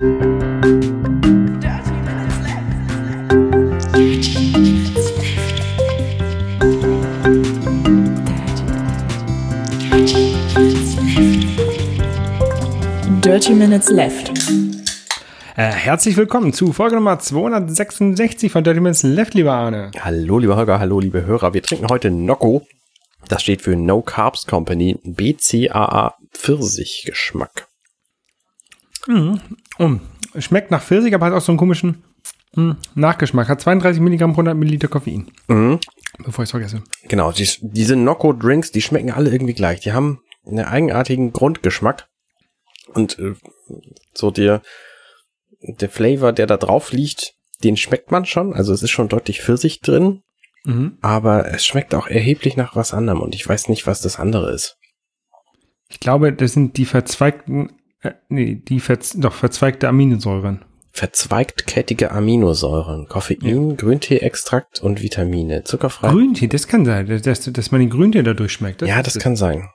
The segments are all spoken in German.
Dirty Minutes Left. Äh, herzlich willkommen zu Folge Nummer 266 von Dirty Minutes Left, lieber Arne. Hallo, lieber Holger, hallo, liebe Hörer. Wir trinken heute Nocco. Das steht für No Carbs Company BCAA Pfirsich Geschmack. Mhm. Oh, schmeckt nach Pfirsich, aber hat auch so einen komischen mh, Nachgeschmack. Hat 32 Milligramm pro 100 Milliliter Koffein. Mhm. Bevor ich es vergesse. Genau, die, diese Nocco Drinks, die schmecken alle irgendwie gleich. Die haben einen eigenartigen Grundgeschmack. Und äh, so der, der Flavor, der da drauf liegt, den schmeckt man schon. Also es ist schon deutlich Pfirsich drin. Mhm. Aber es schmeckt auch erheblich nach was anderem. Und ich weiß nicht, was das andere ist. Ich glaube, das sind die verzweigten, äh, nee, die verz doch verzweigte Aminosäuren. Verzweigtkettige Aminosäuren, Koffein, Grünteeextrakt und Vitamine, zuckerfrei. Grüntee, das kann sein, dass, dass man den Grüntee dadurch schmeckt. ja, das kann sein.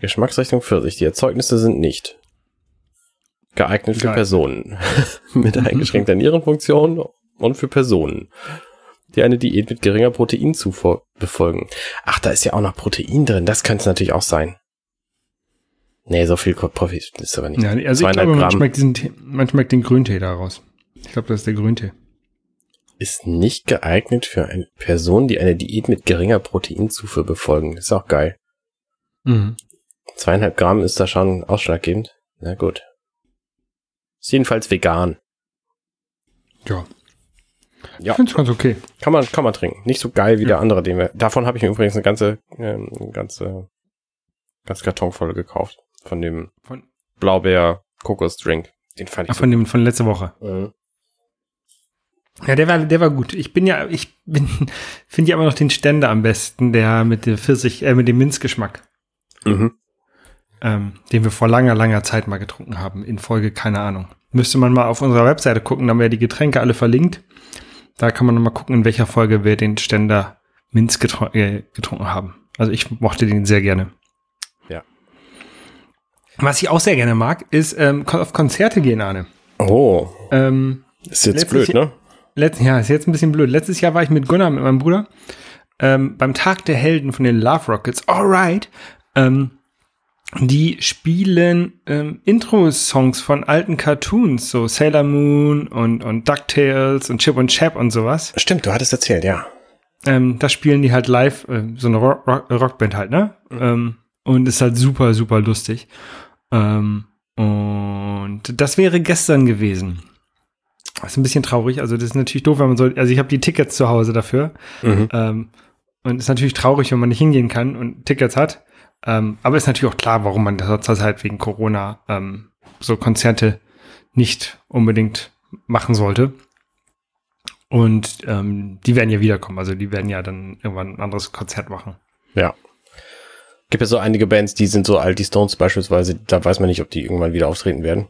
Geschmacksrichtung Pfirsich. Die Erzeugnisse sind nicht geeignet für Geil. Personen mit eingeschränkter Nierenfunktion und für Personen, die eine Diät mit geringer Proteinzufuhr befolgen. Ach, da ist ja auch noch Protein drin. Das könnte es natürlich auch sein. Nee, so viel Profit ist aber nicht. Ja, also ich 200 glaube, man schmeckt, diesen, man schmeckt den Grüntee daraus. Ich glaube, das ist der Grüntee. ist nicht geeignet für eine Person, die eine Diät mit geringer Proteinzufuhr befolgen. Ist auch geil. Mhm. Zweieinhalb Gramm ist da schon ausschlaggebend. Na gut. Ist jedenfalls vegan. Ja. Ja. Ich finde es ganz okay. Kann man, kann man trinken. Nicht so geil wie der andere, den wir. Davon habe ich mir übrigens eine ganze, eine ganze, ganz Karton voll gekauft. Von dem Von, Blaubeer Kokos Drink. Den fand ach, ich von dem von letzter Woche. Mhm. Ja, der war, der war gut. Ich bin ja, ich bin, finde ja immer noch den Ständer am besten, der mit dem Pfirsich, äh, mit dem Minzgeschmack, Mhm. ähm, den wir vor langer, langer Zeit mal getrunken haben. In Folge, keine Ahnung. Müsste man mal auf unserer Webseite gucken, da haben wir ja die Getränke alle verlinkt. Da kann man noch mal gucken, in welcher Folge wir den Ständer Minz getru äh, getrunken haben. Also ich mochte den sehr gerne. Ja. Was ich auch sehr gerne mag, ist ähm, auf Konzerte gehen, Arne. Oh. Ähm, Ist jetzt blöd, ne? Letztes Jahr ist jetzt ein bisschen blöd. Letztes Jahr war ich mit Gunnar, mit meinem Bruder, ähm, beim Tag der Helden von den Love Rockets. Alright. Ähm, die spielen ähm, Intro-Songs von alten Cartoons, so Sailor Moon und, und DuckTales und Chip und Chap und sowas. Stimmt, du hattest erzählt, ja. Ähm, das spielen die halt live, äh, so eine Rock Rock Rockband halt, ne? Ähm, und ist halt super, super lustig. Ähm, und das wäre gestern gewesen. Das ist ein bisschen traurig. Also das ist natürlich doof, wenn man soll. Also ich habe die Tickets zu Hause dafür. Mhm. Ähm, und ist natürlich traurig, wenn man nicht hingehen kann und Tickets hat. Ähm, aber ist natürlich auch klar, warum man das zurzeit wegen Corona ähm, so Konzerte nicht unbedingt machen sollte. Und ähm, die werden ja wiederkommen. Also die werden ja dann irgendwann ein anderes Konzert machen. Ja. Gibt ja so einige Bands, die sind so alt, die Stones beispielsweise, da weiß man nicht, ob die irgendwann wieder auftreten werden.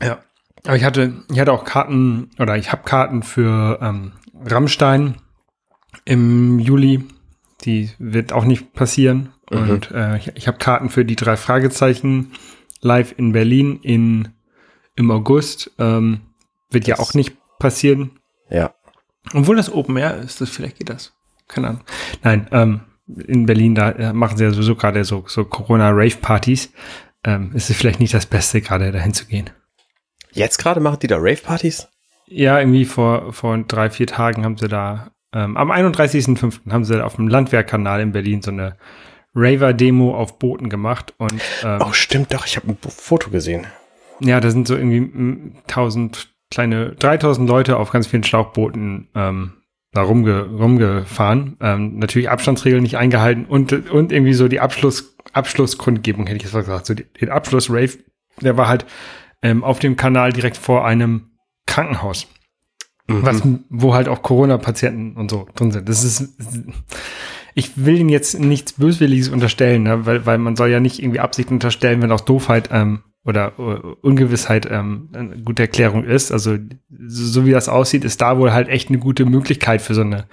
Ja. Aber ich hatte, ich hatte auch Karten, oder ich habe Karten für ähm, Rammstein im Juli. Die wird auch nicht passieren. Mhm. Und äh, ich, ich habe Karten für die drei Fragezeichen live in Berlin in, im August. Ähm, wird ja Das- auch nicht passieren. Ja. Obwohl das Open Air ist, das vielleicht geht das. Keine Ahnung. Nein, ähm, in Berlin, da äh, machen sie ja sowieso gerade so, so Corona-Rave-Partys. Ähm, ist es vielleicht nicht das Beste, gerade dahin zu gehen. Jetzt gerade machen die da Rave-Partys? Ja, irgendwie vor, vor drei, vier Tagen haben sie da, ähm, am 31.05. haben sie auf dem Landwehrkanal in Berlin so eine Raver-Demo auf Booten gemacht und ähm, Oh, stimmt doch, ich habe ein Foto gesehen. ja, da sind so irgendwie mm, 1000 kleine, 3000 Leute auf ganz vielen Schlauchbooten ähm, da rumge, rumgefahren. Ähm, natürlich Abstandsregeln nicht eingehalten und, und irgendwie so die Abschluss, Abschlusskundgebung, hätte ich jetzt mal gesagt. So die, den Abschluss-Rave, der war halt ähm, auf dem Kanal direkt vor einem Krankenhaus. Was, wo halt auch Corona-Patienten und so drin sind. Das ist, ich will ihnen jetzt nichts Böswilliges unterstellen, ne? weil, weil man soll ja nicht irgendwie Absicht unterstellen, wenn aus Doofheit ähm, oder äh, Ungewissheit ähm, eine gute Erklärung ist. Also so, so wie das aussieht, ist da wohl halt echt eine gute Möglichkeit für so eine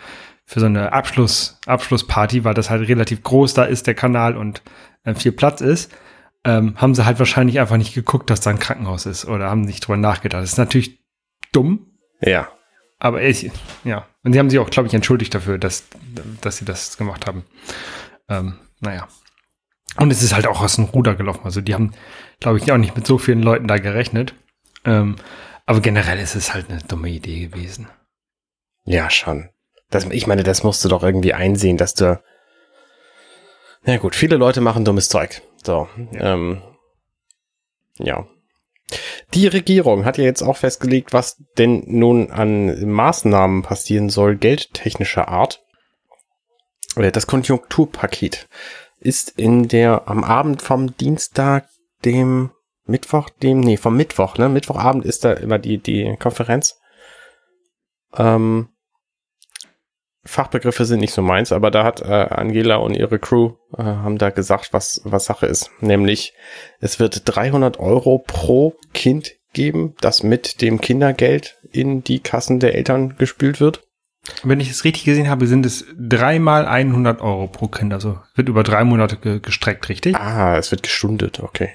für so eine Abschluss Abschlussparty, weil das halt relativ groß da ist der Kanal und äh, viel Platz ist. ähm, haben sie halt wahrscheinlich einfach nicht geguckt, dass da ein Krankenhaus ist oder haben nicht drüber nachgedacht. Das ist natürlich dumm. Ja. Aber ich, ja. Und sie haben sich auch, glaube ich, entschuldigt dafür, dass, dass sie das gemacht haben. Ähm, naja. Und es ist halt auch aus dem Ruder gelaufen. Also die haben, glaube ich, auch nicht mit so vielen Leuten da gerechnet. Ähm, aber generell ist es halt eine dumme Idee gewesen. Ja, schon. Das, ich meine, das musst du doch irgendwie einsehen, dass du. Na gut, viele Leute machen dummes Zeug. So. Ja. Ähm, ja. Die Regierung hat ja jetzt auch festgelegt, was denn nun an Maßnahmen passieren soll, geldtechnischer Art. Äh, das Konjunkturpaket ist in der, am Abend vom Dienstag, dem Mittwoch, dem, nee, vom Mittwoch, ne? Mittwochabend ist da immer die, die Konferenz. Ähm, Fachbegriffe sind nicht so meins, aber da hat äh, Angela und ihre Crew äh, haben da gesagt, was, was Sache ist. Nämlich, es wird 300 Euro pro Kind geben, das mit dem Kindergeld in die Kassen der Eltern gespült wird. Wenn ich es richtig gesehen habe, sind es dreimal 100 Euro pro Kind. Also wird über drei Monate ge gestreckt, richtig? Ah, es wird gestundet, okay.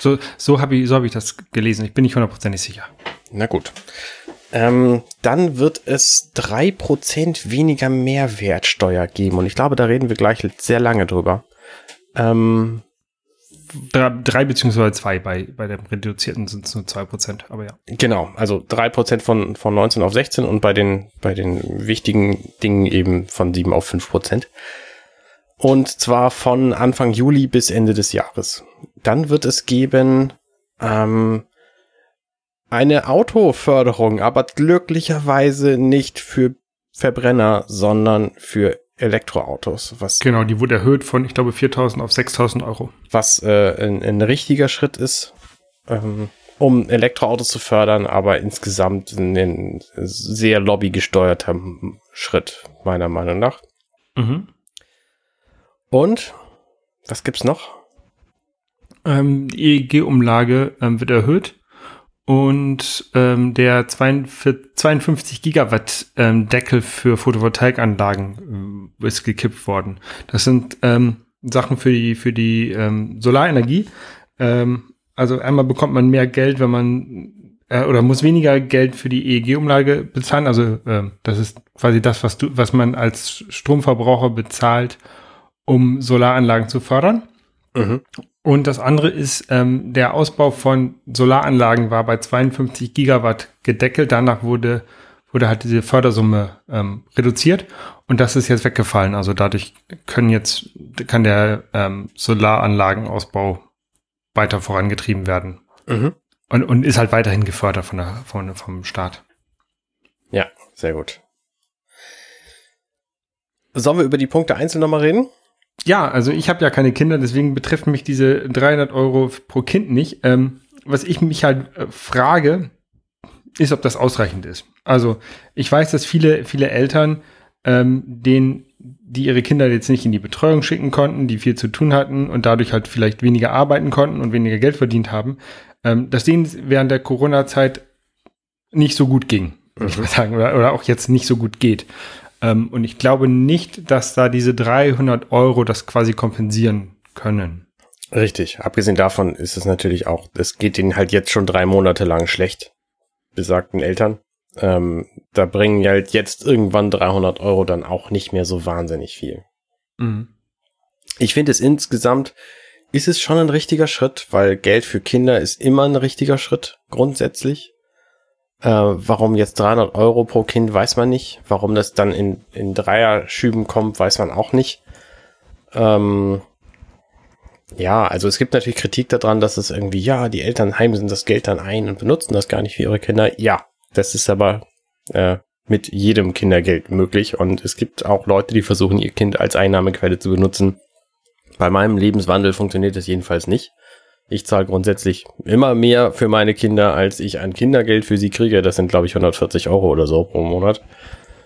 So, so habe ich, so hab ich das gelesen. Ich bin nicht hundertprozentig sicher. Na gut. Ähm, dann wird es drei Prozent weniger Mehrwertsteuer geben. Und ich glaube, da reden wir gleich sehr lange drüber. Ähm, drei, drei beziehungsweise zwei, bei, bei dem reduzierten sind es nur zwei Prozent, aber ja. Genau, also drei Prozent von, von 19 auf 16 und bei den, bei den wichtigen Dingen eben von 7 auf 5 Prozent. Und zwar von Anfang Juli bis Ende des Jahres. Dann wird es geben ähm, eine Autoförderung, aber glücklicherweise nicht für Verbrenner, sondern für Elektroautos. Was genau, die wurde erhöht von, ich glaube, 4.000 auf 6.000 Euro. Was äh, ein, ein richtiger Schritt ist, ähm, um Elektroautos zu fördern, aber insgesamt ein, sehr lobbygesteuerter Schritt, meiner Meinung nach. Mhm. Und was gibt's noch? Ähm, die EEG-Umlage ähm, wird erhöht und ähm, der 42, 52 Gigawatt ähm, Deckel für Photovoltaikanlagen äh, ist gekippt worden. Das sind ähm, Sachen für die für die ähm, Solarenergie. Ähm, also einmal bekommt man mehr Geld, wenn man äh, oder muss weniger Geld für die EEG-Umlage bezahlen. Also äh, das ist quasi das, was du, was man als Stromverbraucher bezahlt, um Solaranlagen zu fördern. Mhm. Und das andere ist, ähm, der Ausbau von Solaranlagen war bei 52 Gigawatt gedeckelt. Danach wurde, wurde halt diese Fördersumme ähm, reduziert und das ist jetzt weggefallen. Also dadurch können jetzt, kann der ähm, Solaranlagenausbau weiter vorangetrieben werden. Mhm. Und, und ist halt weiterhin gefördert von der, von, vom Staat. Ja, sehr gut. Sollen wir über die Punkte einzeln nochmal reden? Ja, also ich habe ja keine Kinder, deswegen betreffen mich diese 300 Euro pro Kind nicht. Ähm, was ich mich halt äh, frage, ist, ob das ausreichend ist. Also ich weiß, dass viele, viele Eltern, ähm, denen, die ihre Kinder jetzt nicht in die Betreuung schicken konnten, die viel zu tun hatten und dadurch halt vielleicht weniger arbeiten konnten und weniger Geld verdient haben, ähm, dass denen während der Corona-Zeit nicht so gut ging, mhm. ich mal sagen, oder, oder auch jetzt nicht so gut geht. Ähm, und ich glaube nicht, dass da diese 300 Euro das quasi kompensieren können. Richtig. Abgesehen davon ist es natürlich auch, es geht ihnen halt jetzt schon drei Monate lang schlecht, besagten Eltern. Ähm, da bringen halt jetzt irgendwann 300 Euro dann auch nicht mehr so wahnsinnig viel. Mhm. Ich finde es insgesamt, ist es schon ein richtiger Schritt, weil Geld für Kinder ist immer ein richtiger Schritt, grundsätzlich. Äh, warum jetzt 300 Euro pro Kind, weiß man nicht. Warum das dann in, in Dreier-Schüben kommt, weiß man auch nicht. Ähm, ja, also es gibt natürlich Kritik daran, dass es irgendwie, ja, die Eltern heimsen das Geld dann ein und benutzen das gar nicht für ihre Kinder. Ja, das ist aber äh, mit jedem Kindergeld möglich und es gibt auch Leute, die versuchen, ihr Kind als Einnahmequelle zu benutzen. Bei meinem Lebenswandel funktioniert das jedenfalls nicht. Ich zahle grundsätzlich immer mehr für meine Kinder, als ich an Kindergeld für sie kriege. Das sind, glaube ich, 140 Euro oder so pro Monat.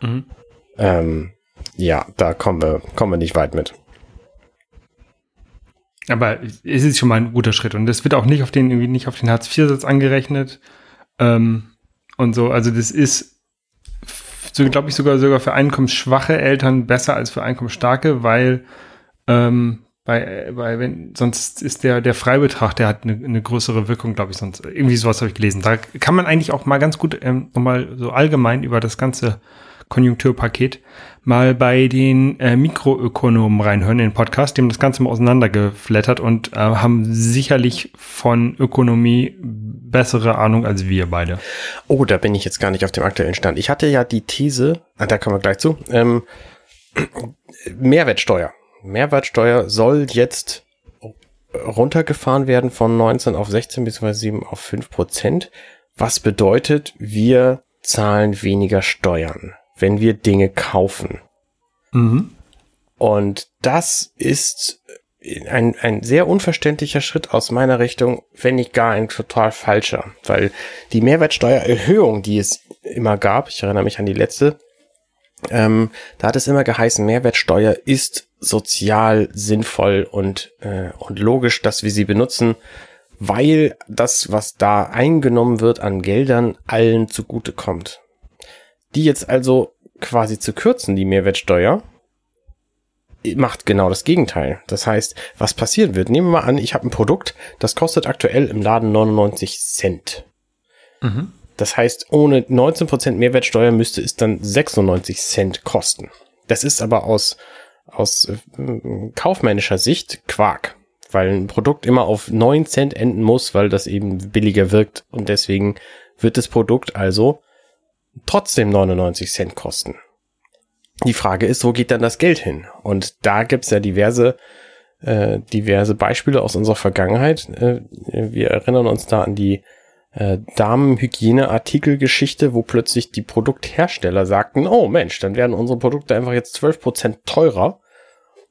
Mhm. Ähm, ja, da kommen wir, kommen wir nicht weit mit. Aber es ist schon mal ein guter Schritt und das wird auch nicht auf den, irgendwie nicht auf den Hartz-IV-Satz angerechnet. Ähm, und so, also das ist, so glaube ich, sogar, sogar für einkommensschwache Eltern besser als für einkommensstarke, weil ähm, Bei, bei wenn, sonst ist der, der Freibetrag, der hat eine, eine größere Wirkung, glaube ich, sonst. Irgendwie sowas habe ich gelesen. Da kann man eigentlich auch mal ganz gut ähm, nochmal so allgemein über das ganze Konjunkturpaket mal bei den äh, Mikroökonomen reinhören in den Podcast, die haben das Ganze mal auseinandergeflattert und äh, haben sicherlich von Ökonomie bessere Ahnung als wir beide. Oh, da bin ich jetzt gar nicht auf dem aktuellen Stand. Ich hatte ja die These, ah, da kommen wir gleich zu, ähm, Mehrwertsteuer. Mehrwertsteuer soll jetzt runtergefahren werden von 19 auf 16 bzw. 7 auf 5 Prozent. Was bedeutet, wir zahlen weniger Steuern wenn wir Dinge kaufen. Mhm. Und das ist ein, ein sehr unverständlicher Schritt aus meiner Richtung, wenn nicht gar ein total falscher. Weil die Mehrwertsteuererhöhung, die es immer gab, ich erinnere mich an die letzte, ähm, da hat es immer geheißen, Mehrwertsteuer ist sozial sinnvoll und, äh, und logisch, dass wir sie benutzen, weil das, was da eingenommen wird an Geldern, allen zugute kommt die jetzt also quasi zu kürzen, die Mehrwertsteuer, macht genau das Gegenteil. Das heißt, was passieren wird, nehmen wir mal an, ich habe ein Produkt, das kostet aktuell im Laden 99 Cent. Mhm. Das heißt, ohne 19% Mehrwertsteuer müsste es dann 96 Cent kosten. Das ist aber aus, aus äh, kaufmännischer Sicht Quark, weil ein Produkt immer auf 9 Cent enden muss, weil das eben billiger wirkt und deswegen wird das Produkt also trotzdem 99 Cent kosten. Die Frage ist, wo geht dann das Geld hin? Und da gibt's ja diverse, äh, diverse Beispiele aus unserer Vergangenheit. Äh, wir erinnern uns da an die äh, Damenhygieneartikelgeschichte, wo plötzlich die Produkthersteller sagten, oh Mensch, dann werden unsere Produkte einfach jetzt 12% teurer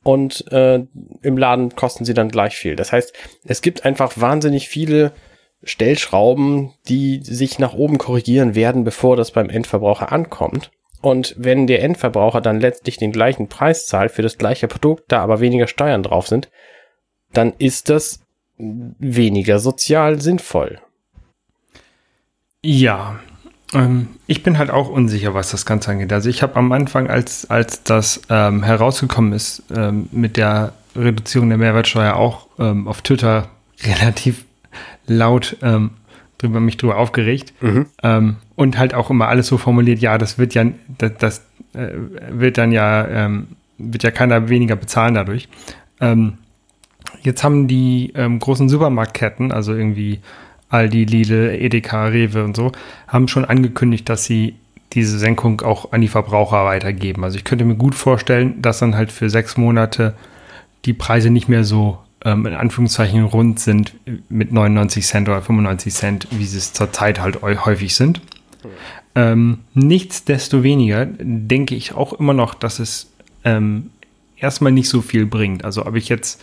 und äh, im Laden kosten sie dann gleich viel. Das heißt, es gibt einfach wahnsinnig viele Stellschrauben, die sich nach oben korrigieren werden, bevor das beim Endverbraucher ankommt. Und wenn der Endverbraucher dann letztlich den gleichen Preis zahlt für das gleiche Produkt, da aber weniger Steuern drauf sind, dann ist das weniger sozial sinnvoll. Ja, ähm, ich bin halt auch unsicher, was das Ganze angeht. Also ich habe am Anfang, als, als das ähm, herausgekommen ist, ähm, mit der Reduzierung der Mehrwertsteuer auch ähm, auf Twitter relativ laut ähm, drüber mich drüber aufgeregt mhm. ähm, und halt auch immer alles so formuliert, ja, das wird ja, das, das äh, wird dann ja, ähm, wird ja keiner weniger bezahlen dadurch. Jetzt haben die großen Supermarktketten, also irgendwie Aldi, Lidl, Edeka, Rewe und so, haben schon angekündigt, dass sie diese Senkung auch an die Verbraucher weitergeben. Also ich könnte mir gut vorstellen, dass dann halt für sechs Monate die Preise nicht mehr so ähm, in Anführungszeichen rund sind mit 99 Cent oder 95 Cent, wie sie es zurzeit halt häufig sind. Ähm, nichtsdestoweniger denke ich auch immer noch, dass es ähm, erstmal nicht so viel bringt. Also ob ich jetzt,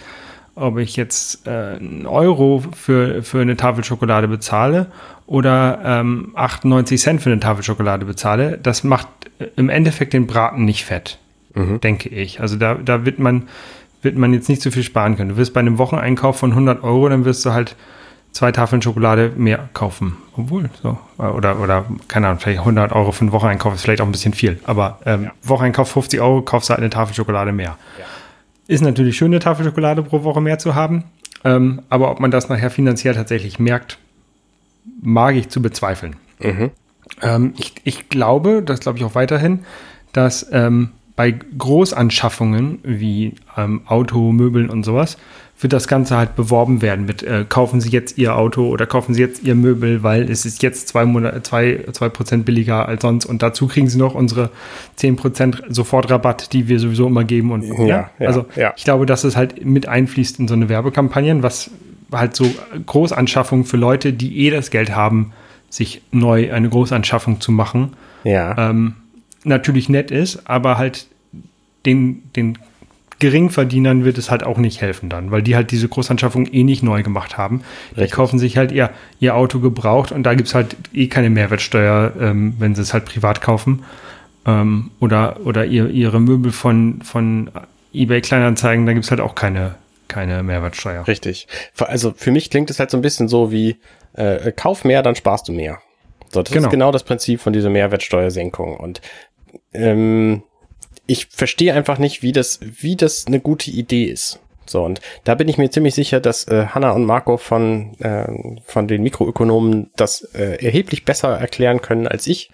ob ich jetzt äh, einen Euro für, für eine Tafel Schokolade bezahle oder ähm, 98 Cent für eine Tafel Schokolade bezahle, das macht im Endeffekt den Braten nicht fett, mhm. denke ich. Also da, da wird man wird man jetzt nicht so viel sparen können. Du wirst bei einem Wocheneinkauf von 100 Euro, dann wirst du halt zwei Tafeln Schokolade mehr kaufen. Obwohl, so. Oder, oder, keine Ahnung, vielleicht 100 Euro für einen Wocheneinkauf ist vielleicht auch ein bisschen viel. Aber ähm, ja. Wocheneinkauf 50 Euro, kaufst du halt eine Tafel Schokolade mehr. Ja. Ist natürlich schön, eine Tafel Schokolade pro Woche mehr zu haben. Ähm, aber ob man das nachher finanziell tatsächlich merkt, mag ich zu bezweifeln. Mhm. Ähm, ich, ich glaube, das glaube ich auch weiterhin, dass ähm, bei Großanschaffungen wie ähm, Auto, Möbeln und sowas wird das Ganze halt beworben werden mit äh, kaufen Sie jetzt Ihr Auto oder kaufen Sie jetzt Ihr Möbel, weil es ist jetzt zwei, Monate, zwei, zwei Prozent billiger als sonst und dazu kriegen Sie noch unsere zehn Prozent Sofortrabatt, die wir sowieso immer geben und ja, ja, ja also ja. ich glaube, dass es halt mit einfließt in so eine Werbekampagne, was halt so Großanschaffungen für Leute, die eh das Geld haben, sich neu eine Großanschaffung zu machen. Ja. Ähm, natürlich nett ist, aber halt den, den Geringverdienern wird es halt auch nicht helfen dann, weil die halt diese Großanschaffung eh nicht neu gemacht haben. Richtig. Die kaufen sich halt ihr, ihr Auto gebraucht und da gibt es halt eh keine Mehrwertsteuer, ähm, wenn sie es halt privat kaufen. Ähm, oder oder ihr, ihre Möbel von, von eBay Kleinanzeigen, da gibt es halt auch keine, keine Mehrwertsteuer. Richtig. Also für mich klingt es halt so ein bisschen so wie, äh, kauf mehr, dann sparst du mehr. So, das genau. ist genau das Prinzip von dieser Mehrwertsteuersenkung. Und ähm, ich verstehe einfach nicht, wie das, wie das eine gute Idee ist. So, und da bin ich mir ziemlich sicher, dass äh, Hanna und Marco von, äh, von den Mikroökonomen das äh, erheblich besser erklären können als ich,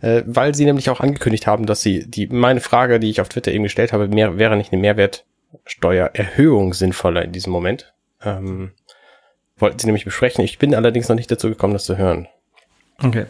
äh, weil sie nämlich auch angekündigt haben, dass sie die meine Frage, die ich auf Twitter eben gestellt habe, mehr, wäre nicht eine Mehrwertsteuererhöhung sinnvoller in diesem Moment. Ähm, wollten sie nämlich besprechen. Ich bin allerdings noch nicht dazu gekommen, das zu hören. Okay.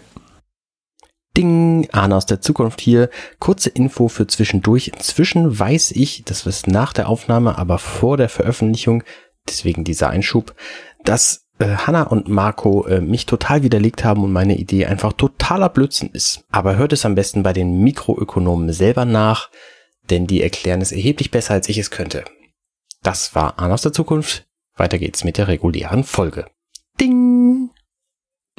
Ding, Arne aus der Zukunft hier. Kurze Info für zwischendurch. Inzwischen weiß ich, das ist nach der Aufnahme, aber vor der Veröffentlichung, deswegen dieser Einschub, dass äh, Hanna und Marco äh, mich total widerlegt haben und meine Idee einfach totaler Blödsinn ist. Aber hört es am besten bei den Mikroökonomen selber nach, denn die erklären es erheblich besser, als ich es könnte. Das war Arne aus der Zukunft. Weiter geht's mit der regulären Folge. Ding!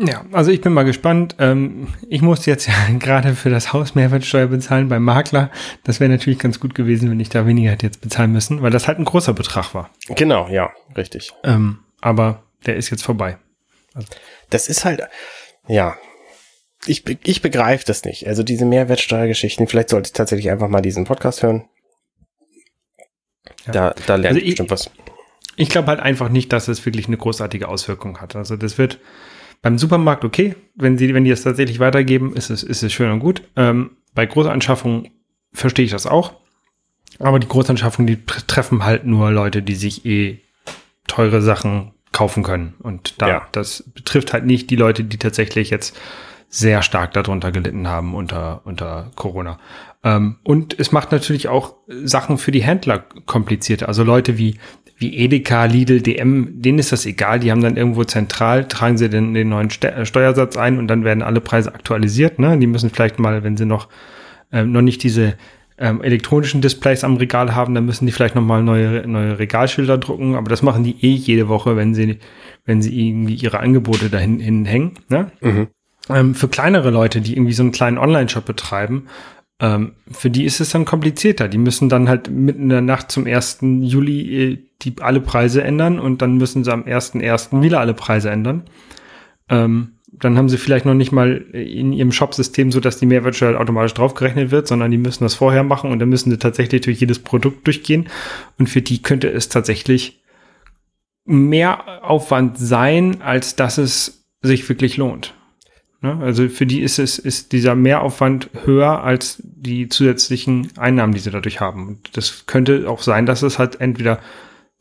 Ja, also ich bin mal gespannt. Ähm, ich musste jetzt ja gerade für das Haus Mehrwertsteuer bezahlen beim Makler. Das wäre natürlich ganz gut gewesen, wenn ich da weniger hätte jetzt bezahlen müssen, weil das halt ein großer Betrag war. Genau, ja, richtig. Ähm, aber der ist jetzt vorbei. Also. Das ist halt, ja, ich, ich begreife das nicht. Also diese Mehrwertsteuergeschichten, vielleicht sollte ich tatsächlich einfach mal diesen Podcast hören. Ja. Da, da lernt also ich bestimmt was. Ich glaube halt einfach nicht, dass es wirklich eine großartige Auswirkung hat. Also das wird beim Supermarkt okay, wenn sie, wenn die es tatsächlich weitergeben, ist es, ist es schön und gut. Ähm, bei Großanschaffungen verstehe ich das auch. Aber die Großanschaffungen, die treffen halt nur Leute, die sich eh teure Sachen kaufen können. Und da, ja. das betrifft halt nicht die Leute, die tatsächlich jetzt sehr stark darunter gelitten haben unter, unter Corona. Ähm, und es macht natürlich auch Sachen für die Händler komplizierter. Also Leute wie wie Edeka, Lidl, DM, denen ist das egal. Die haben dann irgendwo zentral, tragen sie den, den neuen Ste äh, Steuersatz ein und dann werden alle Preise aktualisiert. Ne? Die müssen vielleicht mal, wenn sie noch, ähm, noch nicht diese ähm, elektronischen Displays am Regal haben, dann müssen die vielleicht noch mal neue, neue Regalschilder drucken. Aber das machen die eh jede Woche, wenn sie, wenn sie irgendwie ihre Angebote dahin hinhängen. Ne? Mhm. Ähm, für kleinere Leute, die irgendwie so einen kleinen Online-Shop betreiben, ähm, für die ist es dann komplizierter. Die müssen dann halt mitten in der Nacht zum 1. Juli äh, die alle Preise ändern und dann müssen sie am 1.1. wieder alle Preise ändern. Ähm, dann haben sie vielleicht noch nicht mal in ihrem Shop-System so, dass die Mehrwertsteuer automatisch draufgerechnet wird, sondern die müssen das vorher machen und dann müssen sie tatsächlich durch jedes Produkt durchgehen. Und für die könnte es tatsächlich mehr Aufwand sein, als dass es sich wirklich lohnt. Ne? Also für die ist es, ist dieser Mehraufwand höher als die zusätzlichen Einnahmen, die sie dadurch haben. Und das könnte auch sein, dass es halt entweder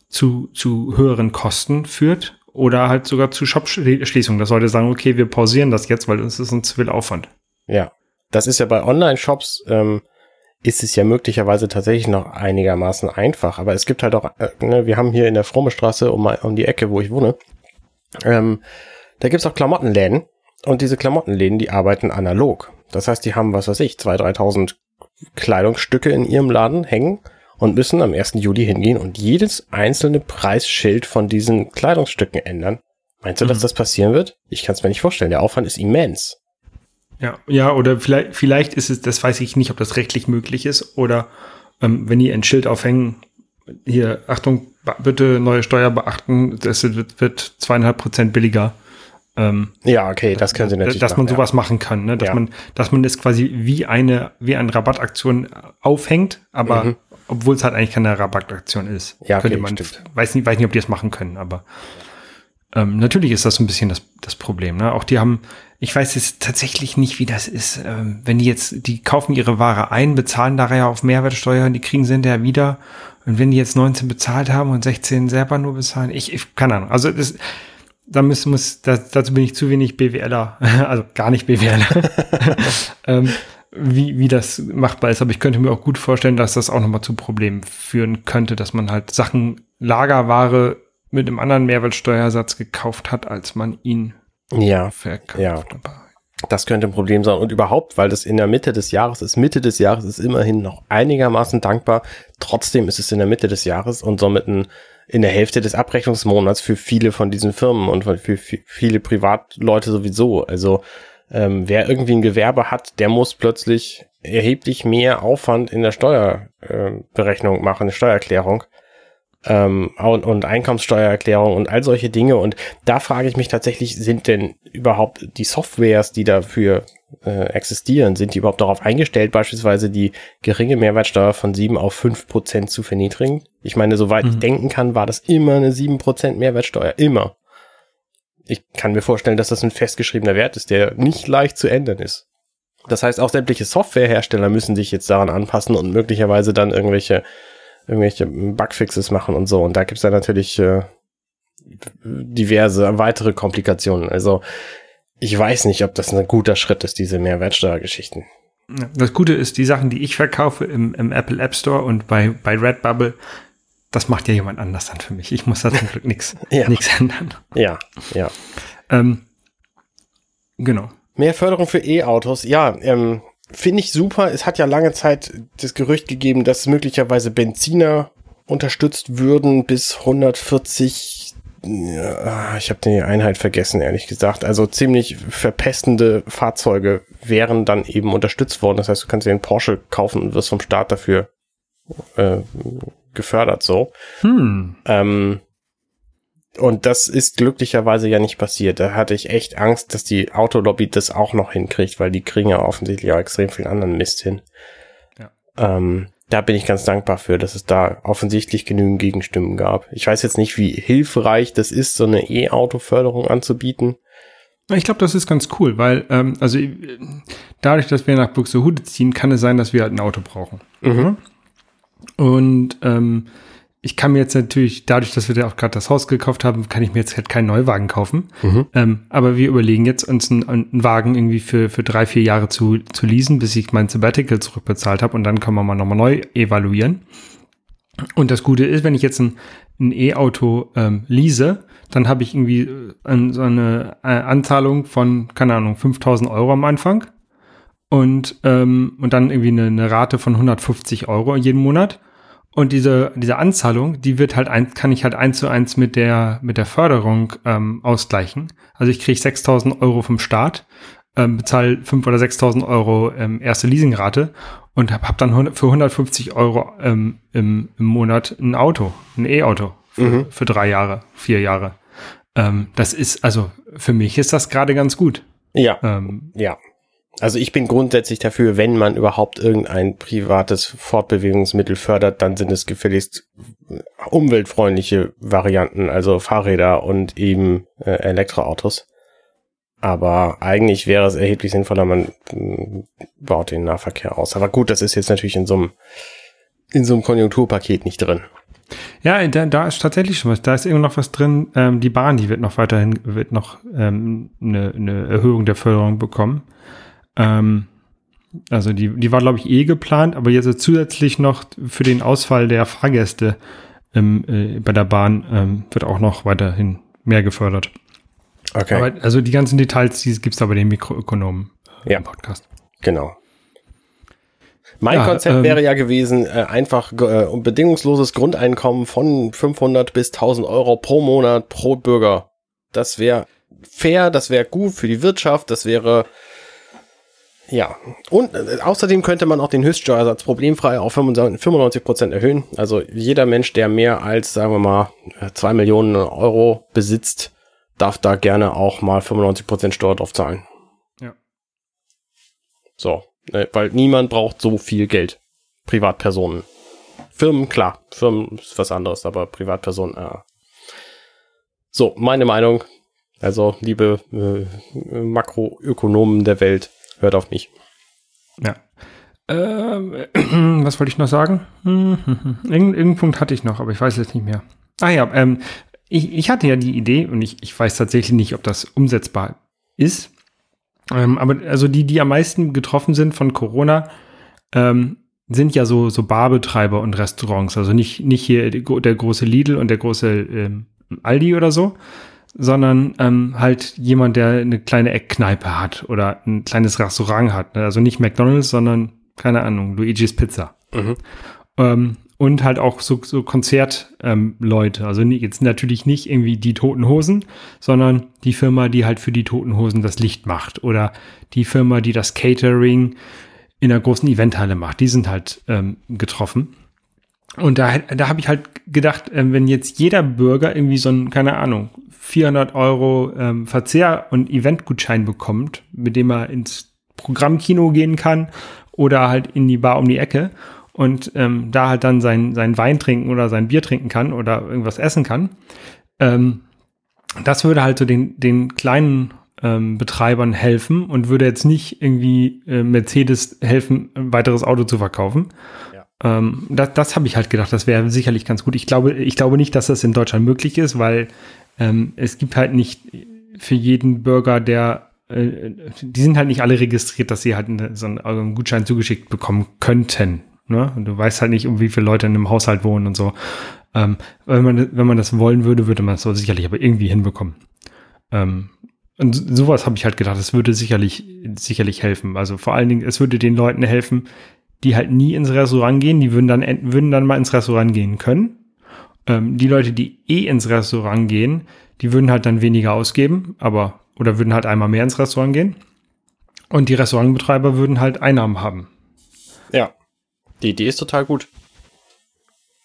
zu, zu höheren Kosten führt oder halt sogar zu Shop-Schließungen. Das sollte sagen, okay, wir pausieren das jetzt, weil es ist uns zu viel Aufwand. Ja, das ist ja bei Online-Shops, ähm, ist es ja möglicherweise tatsächlich noch einigermaßen einfach. Aber es gibt halt auch, äh, ne, wir haben hier in der Fromme Straße um, um die Ecke, wo ich wohne, ähm, da gibt's auch Klamottenläden und diese Klamottenläden, die arbeiten analog. Das heißt, die haben, was weiß ich, 2.000, 3.000 Kleidungsstücke in ihrem Laden hängen und müssen am 1. Juli hingehen und jedes einzelne Preisschild von diesen Kleidungsstücken ändern. Meinst du, mhm. dass das passieren wird? Ich kann es mir nicht vorstellen. Der Aufwand ist immens. Ja, ja, oder vielleicht, vielleicht ist es, das weiß ich nicht, ob das rechtlich möglich ist, oder ähm, wenn die ein Schild aufhängen, hier, Achtung, bitte neue Steuer beachten, das wird, wird zweieinhalb Prozent billiger. Ähm, ja, okay, das können sie natürlich. Dass machen, man sowas ja. machen kann, ne? dass ja. man, dass man das quasi wie eine, wie eine Rabattaktion aufhängt, aber mhm. Obwohl es halt eigentlich keine Rabattaktion ist. Ja, könnte okay, man, stimmt. weiß nicht, weiß nicht, ob die das machen können, aber ähm, natürlich ist das ein bisschen das, das Problem. Ne? Auch die haben, ich weiß jetzt tatsächlich nicht, wie das ist, ähm, wenn die jetzt, die kaufen ihre Ware ein, bezahlen da ja auf Mehrwertsteuer und die kriegen sie hinterher wieder. Und wenn die jetzt 19 bezahlt haben und 16 selber nur bezahlen, ich, ich keine Ahnung. Also das, da muss, muss das, dazu bin ich zu wenig BWLer, also gar nicht BWLer, ähm, wie, wie das machbar ist. Aber ich könnte mir auch gut vorstellen, dass das auch nochmal zu Problemen führen könnte, dass man halt Sachen, Lagerware mit einem anderen Mehrwertsteuersatz gekauft hat, als man ihn ja, verkauft. Ja. Das könnte ein Problem sein. Und überhaupt, weil das in der Mitte des Jahres ist, Mitte des Jahres ist immerhin noch einigermaßen dankbar. Trotzdem ist es in der Mitte des Jahres und somit ein in der Hälfte des Abrechnungsmonats für viele von diesen Firmen und für viele Privatleute sowieso. Also ähm, wer irgendwie ein Gewerbe hat, der muss plötzlich erheblich mehr Aufwand in der Steuerberechnung äh, machen, eine Steuererklärung ähm, und, und Einkommenssteuererklärung und all solche Dinge. Und da frage ich mich tatsächlich, sind denn überhaupt die Softwares, die dafür äh, existieren? Sind die überhaupt darauf eingestellt, beispielsweise die geringe Mehrwertsteuer von 7 auf 5 Prozent zu verniedrigen? Ich meine, soweit mhm. ich denken kann, war das immer eine 7 Prozent Mehrwertsteuer. Immer. Ich kann mir vorstellen, dass das ein festgeschriebener Wert ist, der nicht leicht zu ändern ist. Das heißt, auch sämtliche Softwarehersteller müssen sich jetzt daran anpassen und möglicherweise dann irgendwelche, irgendwelche Bugfixes machen und so. Und da gibt's dann natürlich äh, diverse weitere Komplikationen. Also ich weiß nicht, ob das ein guter Schritt ist, diese Mehrwertsteuergeschichten. Das Gute ist, die Sachen, die ich verkaufe im, im Apple App Store und bei, bei Redbubble, das macht ja jemand anders dann für mich. Ich muss da zum Glück nichts ja. ändern. Ja, ja. Ähm, genau. Mehr Förderung für E-Autos, ja, ähm, finde ich super. Es hat ja lange Zeit das Gerücht gegeben, dass möglicherweise Benziner unterstützt würden bis 140 ja, ich habe die Einheit vergessen, ehrlich gesagt. Also ziemlich verpestende Fahrzeuge wären dann eben unterstützt worden. Das heißt, du kannst dir einen Porsche kaufen und wirst vom Staat dafür äh, gefördert so. Hm. Ähm, und das ist glücklicherweise ja nicht passiert. Da hatte ich echt Angst, dass die Autolobby das auch noch hinkriegt, weil die kriegen ja offensichtlich auch extrem viel anderen Mist hin. Ja. Ähm, da bin ich ganz dankbar für, dass es da offensichtlich genügend Gegenstimmen gab. Ich weiß jetzt nicht, wie hilfreich das ist, so eine E-Auto-Förderung anzubieten. Ich glaube, das ist ganz cool, weil ähm, also dadurch, dass wir nach Buxtehude ziehen, kann es sein, dass wir halt ein Auto brauchen. Mhm. Und ähm, ich kann mir jetzt natürlich, dadurch, dass wir da auch gerade das Haus gekauft haben, kann ich mir jetzt halt keinen Neuwagen kaufen. Mhm. Ähm, aber wir überlegen jetzt, uns einen, einen, Wagen irgendwie für, für drei, vier Jahre zu, zu leasen, bis ich mein Sabbatical zurückbezahlt habe und dann können wir mal nochmal neu evaluieren. Und das Gute ist, wenn ich jetzt ein, ein E-Auto ähm, lease, dann habe ich irgendwie äh, so eine äh, Anzahlung von, keine Ahnung, 5000 Euro am Anfang und, ähm, und dann irgendwie eine, eine Rate von 150 Euro jeden Monat. Und diese, diese Anzahlung, die wird halt ein, kann ich halt eins zu eins mit der, mit der Förderung ähm, ausgleichen. Also ich kriege 6000 Euro vom Staat, ähm, bezahle 5 oder 6000 Euro ähm, erste Leasingrate und habe hab dann für 150 Euro ähm, im, im Monat ein Auto, ein E-Auto für, mhm. für drei Jahre, vier Jahre. Ähm, das ist, also für mich ist das gerade ganz gut. Ja. Ähm, ja. Also ich bin grundsätzlich dafür, wenn man überhaupt irgendein privates Fortbewegungsmittel fördert, dann sind es gefälligst umweltfreundliche Varianten, also Fahrräder und eben äh, Elektroautos. Aber eigentlich wäre es erheblich sinnvoller, man äh, baut den Nahverkehr aus. Aber gut, das ist jetzt natürlich in so einem, in so einem Konjunkturpaket nicht drin. Ja, da, da ist tatsächlich schon was. Da ist immer noch was drin. Ähm, die Bahn, die wird noch weiterhin, wird noch ähm, eine, eine Erhöhung der Förderung bekommen. Ähm, also die, die war, glaube ich, eh geplant, aber jetzt zusätzlich noch für den Ausfall der Fahrgäste ähm, äh, bei der Bahn ähm, wird auch noch weiterhin mehr gefördert. Okay. Aber also die ganzen Details, die gibt es da bei den Mikroökonomen äh, ja. im Podcast. Genau. Mein ja, Konzept ähm, wäre ja gewesen, äh, einfach äh, bedingungsloses Grundeinkommen von 500 bis 1000 Euro pro Monat pro Bürger. Das wäre fair, das wäre gut für die Wirtschaft, das wäre ja, und äh, außerdem könnte man auch den Höchststeuersatz problemfrei auf 95 Prozent erhöhen. Also jeder Mensch, der mehr als, sagen wir mal, zwei Millionen Euro besitzt, darf da gerne auch mal 95 Prozent Steuer drauf zahlen. Ja. So, äh, weil niemand braucht so viel Geld. Privatpersonen. Firmen, klar, Firmen ist was anderes, aber Privatpersonen, äh. So, meine Meinung. Also, liebe äh, Makroökonomen der Welt, hört auf mich. Ja. Ähm, was wollte ich noch sagen? Hm, hm. Irgendeinen Punkt hatte ich noch, aber ich weiß jetzt nicht mehr. Ah ja, ähm, ich, ich hatte ja die Idee und ich, ich weiß tatsächlich nicht, ob das umsetzbar ist. Ähm, aber also die, die am meisten getroffen sind von Corona, ähm, sind ja so, so Barbetreiber und Restaurants. Also nicht, nicht hier der große Lidl und der große ähm, Aldi oder so, sondern ähm, halt jemand, der eine kleine Eckkneipe hat oder ein kleines Restaurant hat. Ne? Also nicht McDonalds, sondern, keine Ahnung, Luigi's Pizza. Mhm. Ähm, und halt auch so, so Konzertleute. Ähm, also jetzt natürlich nicht irgendwie die Toten Hosen, sondern die Firma, die halt für die Toten Hosen das Licht macht. Oder die Firma, die das Catering in einer großen Eventhalle macht. Die sind halt ähm, getroffen. Und da, da habe ich halt gedacht, äh, wenn jetzt jeder Bürger irgendwie so ein, keine Ahnung, 400 Euro ähm, Verzehr- und Eventgutschein bekommt, mit dem er ins Programmkino gehen kann oder halt in die Bar um die Ecke und ähm, da halt dann sein, sein Wein trinken oder sein Bier trinken kann oder irgendwas essen kann. Ähm, das würde halt so den, den kleinen ähm, Betreibern helfen und würde jetzt nicht irgendwie äh, Mercedes helfen, ein weiteres Auto zu verkaufen. Ja. Ähm, das das habe ich halt gedacht, das wäre sicherlich ganz gut. Ich glaube, ich glaube nicht, dass das in Deutschland möglich ist, weil ähm, es gibt halt nicht für jeden Bürger, der äh, die sind halt nicht alle registriert, dass sie halt so einen, einen Gutschein zugeschickt bekommen könnten. Ne? Und du weißt halt nicht, um wie viele Leute in einem Haushalt wohnen und so. Ähm, wenn, man, wenn man das wollen würde, würde man es so sicherlich aber irgendwie hinbekommen. Ähm, und sowas habe ich halt gedacht, das würde sicherlich, sicherlich helfen. Also vor allen Dingen, es würde den Leuten helfen, die halt nie ins Restaurant gehen, die würden dann, würden dann mal ins Restaurant gehen können. Ähm, die Leute, die eh ins Restaurant gehen, die würden halt dann weniger ausgeben, aber, oder würden halt einmal mehr ins Restaurant gehen. Und die Restaurantbetreiber würden halt Einnahmen haben. Ja, die Idee ist total gut.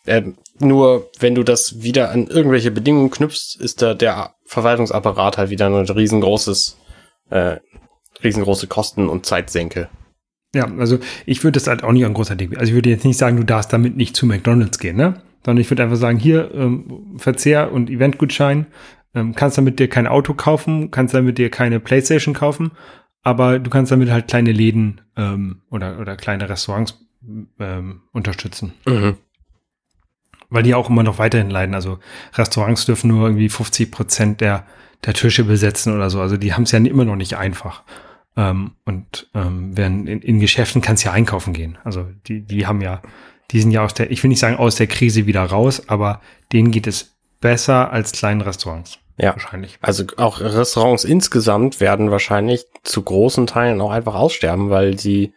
Ähm, nur wenn du das wieder an irgendwelche Bedingungen knüpfst, ist da der Verwaltungsapparat halt wieder ein riesengroßes, äh, riesengroße Kosten- und Zeitsenke. Ja, also ich würde das halt auch nicht an großer. Also ich würde jetzt nicht sagen, du darfst damit nicht zu McDonalds gehen, ne? Sondern ich würde einfach sagen, hier ähm, Verzehr und Eventgutschein, ähm, kannst damit dir kein Auto kaufen, kannst damit dir keine Playstation kaufen, aber du kannst damit halt kleine Läden ähm, oder, oder kleine Restaurants ähm, unterstützen. Mhm weil die auch immer noch weiterhin leiden. Also Restaurants dürfen nur irgendwie 50 Prozent der, der Tische besetzen oder so. Also die haben es ja immer noch nicht einfach. Ähm, und ähm, werden in, in Geschäften kannst ja einkaufen gehen. Also die, die haben ja, die sind ja aus der, ich will nicht sagen aus der Krise wieder raus, aber denen geht es besser als kleinen Restaurants. Ja, wahrscheinlich. Also auch Restaurants insgesamt werden wahrscheinlich zu großen Teilen auch einfach aussterben, weil sie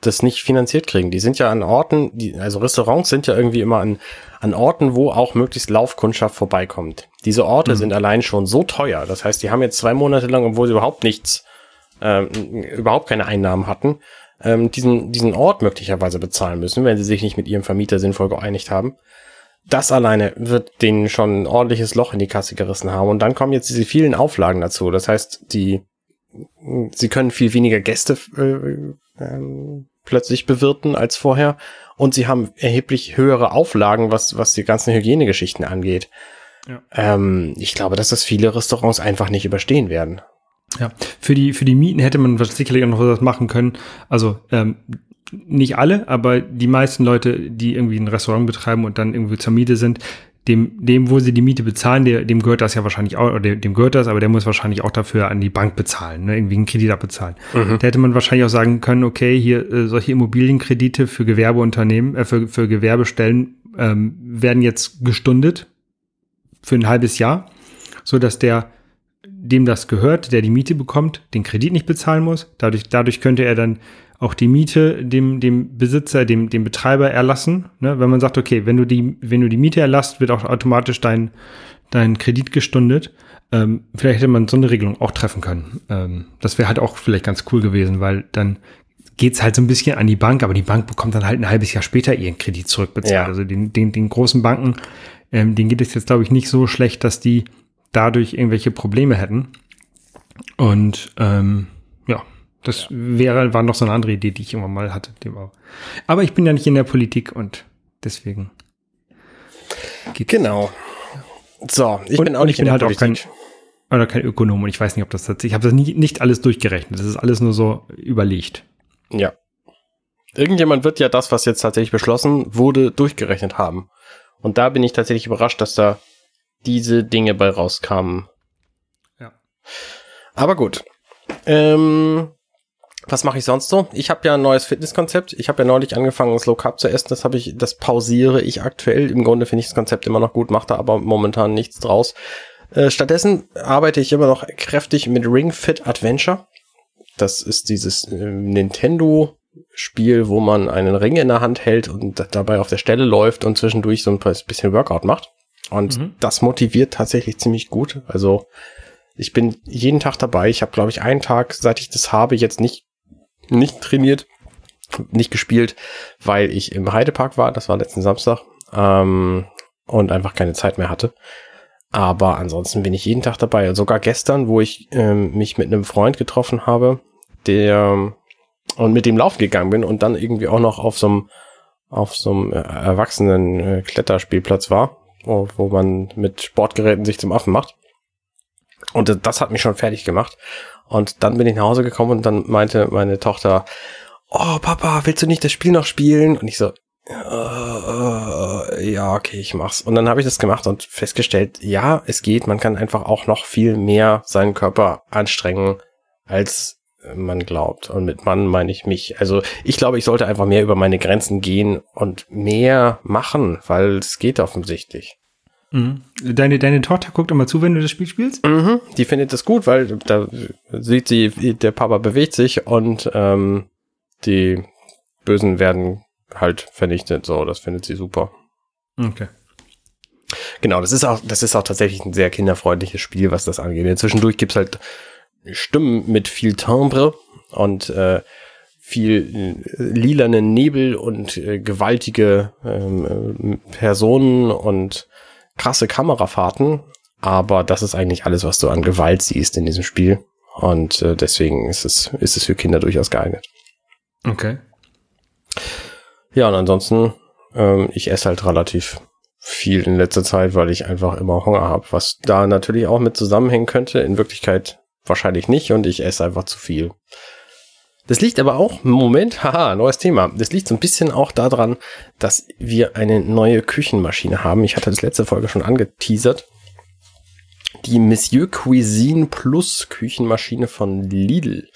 das nicht finanziert kriegen. Die sind ja an Orten, die, also Restaurants sind ja irgendwie immer an, an Orten, wo auch möglichst Laufkundschaft vorbeikommt. Diese Orte mhm. sind allein schon so teuer. Das heißt, die haben jetzt zwei Monate lang, obwohl sie überhaupt nichts, ähm, überhaupt keine Einnahmen hatten, ähm, diesen, diesen Ort möglicherweise bezahlen müssen, wenn sie sich nicht mit ihrem Vermieter sinnvoll geeinigt haben. Das alleine wird denen schon ein ordentliches Loch in die Kasse gerissen haben. Und dann kommen jetzt diese vielen Auflagen dazu. Das heißt, die, sie können viel weniger Gäste äh, ähm, plötzlich bewirten als vorher und sie haben erheblich höhere Auflagen, was, was die ganzen Hygienegeschichten angeht. Ja. Ähm, ich glaube, dass das viele Restaurants einfach nicht überstehen werden. Ja, für die, für die Mieten hätte man sicherlich auch noch was machen können. Also, ähm, nicht alle, aber die meisten Leute, die irgendwie ein Restaurant betreiben und dann irgendwie zur Miete sind, dem, dem, wo sie die Miete bezahlen, der, dem gehört das ja wahrscheinlich auch, oder dem gehört das, aber der muss wahrscheinlich auch dafür an die Bank bezahlen, ne, irgendwie einen Kredit abbezahlen. Mhm. Da hätte man wahrscheinlich auch sagen können, okay, hier äh, solche Immobilienkredite für Gewerbeunternehmen, äh, für, für Gewerbestellen ähm, werden jetzt gestundet für ein halbes Jahr, so dass der, dem das gehört, der die Miete bekommt, den Kredit nicht bezahlen muss. Dadurch, dadurch könnte er dann auch die Miete dem, dem Besitzer, dem, dem Betreiber erlassen. Ne? Wenn man sagt, okay, wenn du die, wenn du die Miete erlasst, wird auch automatisch dein, dein Kredit gestundet. Ähm, vielleicht hätte man so eine Regelung auch treffen können. Ähm, das wäre halt auch vielleicht ganz cool gewesen, weil dann geht's halt so ein bisschen an die Bank, aber die Bank bekommt dann halt ein halbes Jahr später ihren Kredit zurückbezahlt. Ja. Also den, den, den großen Banken, ähm, denen geht es jetzt, glaube ich, nicht so schlecht, dass die dadurch irgendwelche Probleme hätten. Und ähm, ja, das ja. wäre, war noch so eine andere Idee, die ich immer mal hatte. Aber ich bin ja nicht in der Politik und deswegen. Genau. So, ich und, bin auch nicht in der halt Politik. Auch kein, oder kein Ökonom und ich weiß nicht, ob das tatsächlich, ich habe das nicht, nicht alles durchgerechnet. Das ist alles nur so überlegt. Ja. Irgendjemand wird ja das, was jetzt tatsächlich beschlossen wurde, durchgerechnet haben. Und da bin ich tatsächlich überrascht, dass da diese Dinge bei rauskamen. Ja. Aber gut. Ähm, was mache ich sonst so? Ich habe ja ein neues Fitnesskonzept. Ich habe ja neulich angefangen, Slow Carb zu essen. Das habe ich, das pausiere ich aktuell. Im Grunde finde ich das Konzept immer noch gut, mache da aber momentan nichts draus. Äh, stattdessen arbeite ich immer noch kräftig mit Ring Fit Adventure. Das ist dieses äh, Nintendo Spiel, wo man einen Ring in der Hand hält und dabei auf der Stelle läuft und zwischendurch so ein bisschen Workout macht. Und mhm. das motiviert tatsächlich ziemlich gut. Also ich bin jeden Tag dabei. Ich habe, glaube ich, einen Tag, seit ich das habe, jetzt nicht nicht trainiert, nicht gespielt, weil ich im Heidepark war, das war letzten Samstag, ähm, und einfach keine Zeit mehr hatte. Aber ansonsten bin ich jeden Tag dabei. Und sogar gestern, wo ich ähm, mich mit einem Freund getroffen habe, der und mit dem Lauf gegangen bin und dann irgendwie auch noch auf so einem auf so einem äh, erwachsenen äh, Kletterspielplatz war, wo, wo man mit Sportgeräten sich zum Affen macht. Und das hat mich schon fertig gemacht. Und dann bin ich nach Hause gekommen und dann meinte meine Tochter, oh Papa, willst du nicht das Spiel noch spielen? Und ich so, äh, ja, okay, ich mach's. Und dann habe ich das gemacht und festgestellt, ja, es geht. Man kann einfach auch noch viel mehr seinen Körper anstrengen, als man glaubt. Und mit Mann meine ich mich. Also ich glaube, ich sollte einfach mehr über meine Grenzen gehen und mehr machen, weil es geht offensichtlich. Mhm. Deine, deine Tochter guckt immer zu, wenn du das Spiel spielst? Mhm, die findet das gut, weil da sieht sie, der Papa bewegt sich und ähm, die Bösen werden halt vernichtet. So, das findet sie super. Okay. Genau, das ist auch, das ist auch tatsächlich ein sehr kinderfreundliches Spiel, was das angeht. Zwischendurch gibt's halt Stimmen mit viel Timbre und äh, viel äh, lilanen Nebel und äh, gewaltige ähm, äh, Personen und krasse Kamerafahrten. Aber das ist eigentlich alles, was du an Gewalt siehst in diesem Spiel. Und äh, deswegen ist es, ist es für Kinder durchaus geeignet. Okay. Ja, und ansonsten, ähm, ich esse halt relativ viel in letzter Zeit, weil ich einfach immer Hunger habe, was da natürlich auch mit zusammenhängen könnte. In Wirklichkeit wahrscheinlich nicht und ich esse einfach zu viel. Das liegt aber auch, Moment, haha, neues Thema. Das liegt so ein bisschen auch daran, dass wir eine neue Küchenmaschine haben. Ich hatte das letzte Folge schon angeteasert. Die Monsieur Cuisine Plus Küchenmaschine von Lidl.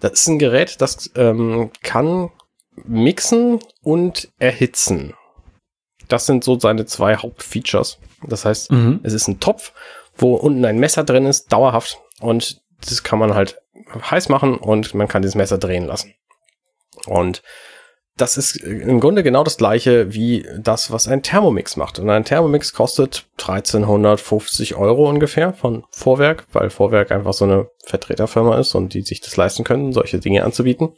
Das ist ein Gerät, das ähm, kann mixen und erhitzen. Das sind so seine zwei Hauptfeatures. Das heißt, mhm. es ist ein Topf, wo unten ein Messer drin ist, dauerhaft. Und das kann man halt heiß machen und man kann dieses Messer drehen lassen. Und das ist im Grunde genau das gleiche wie das, was ein Thermomix macht. Und ein Thermomix kostet 1350 Euro ungefähr von Vorwerk, weil Vorwerk einfach so eine Vertreterfirma ist und die sich das leisten können, solche Dinge anzubieten.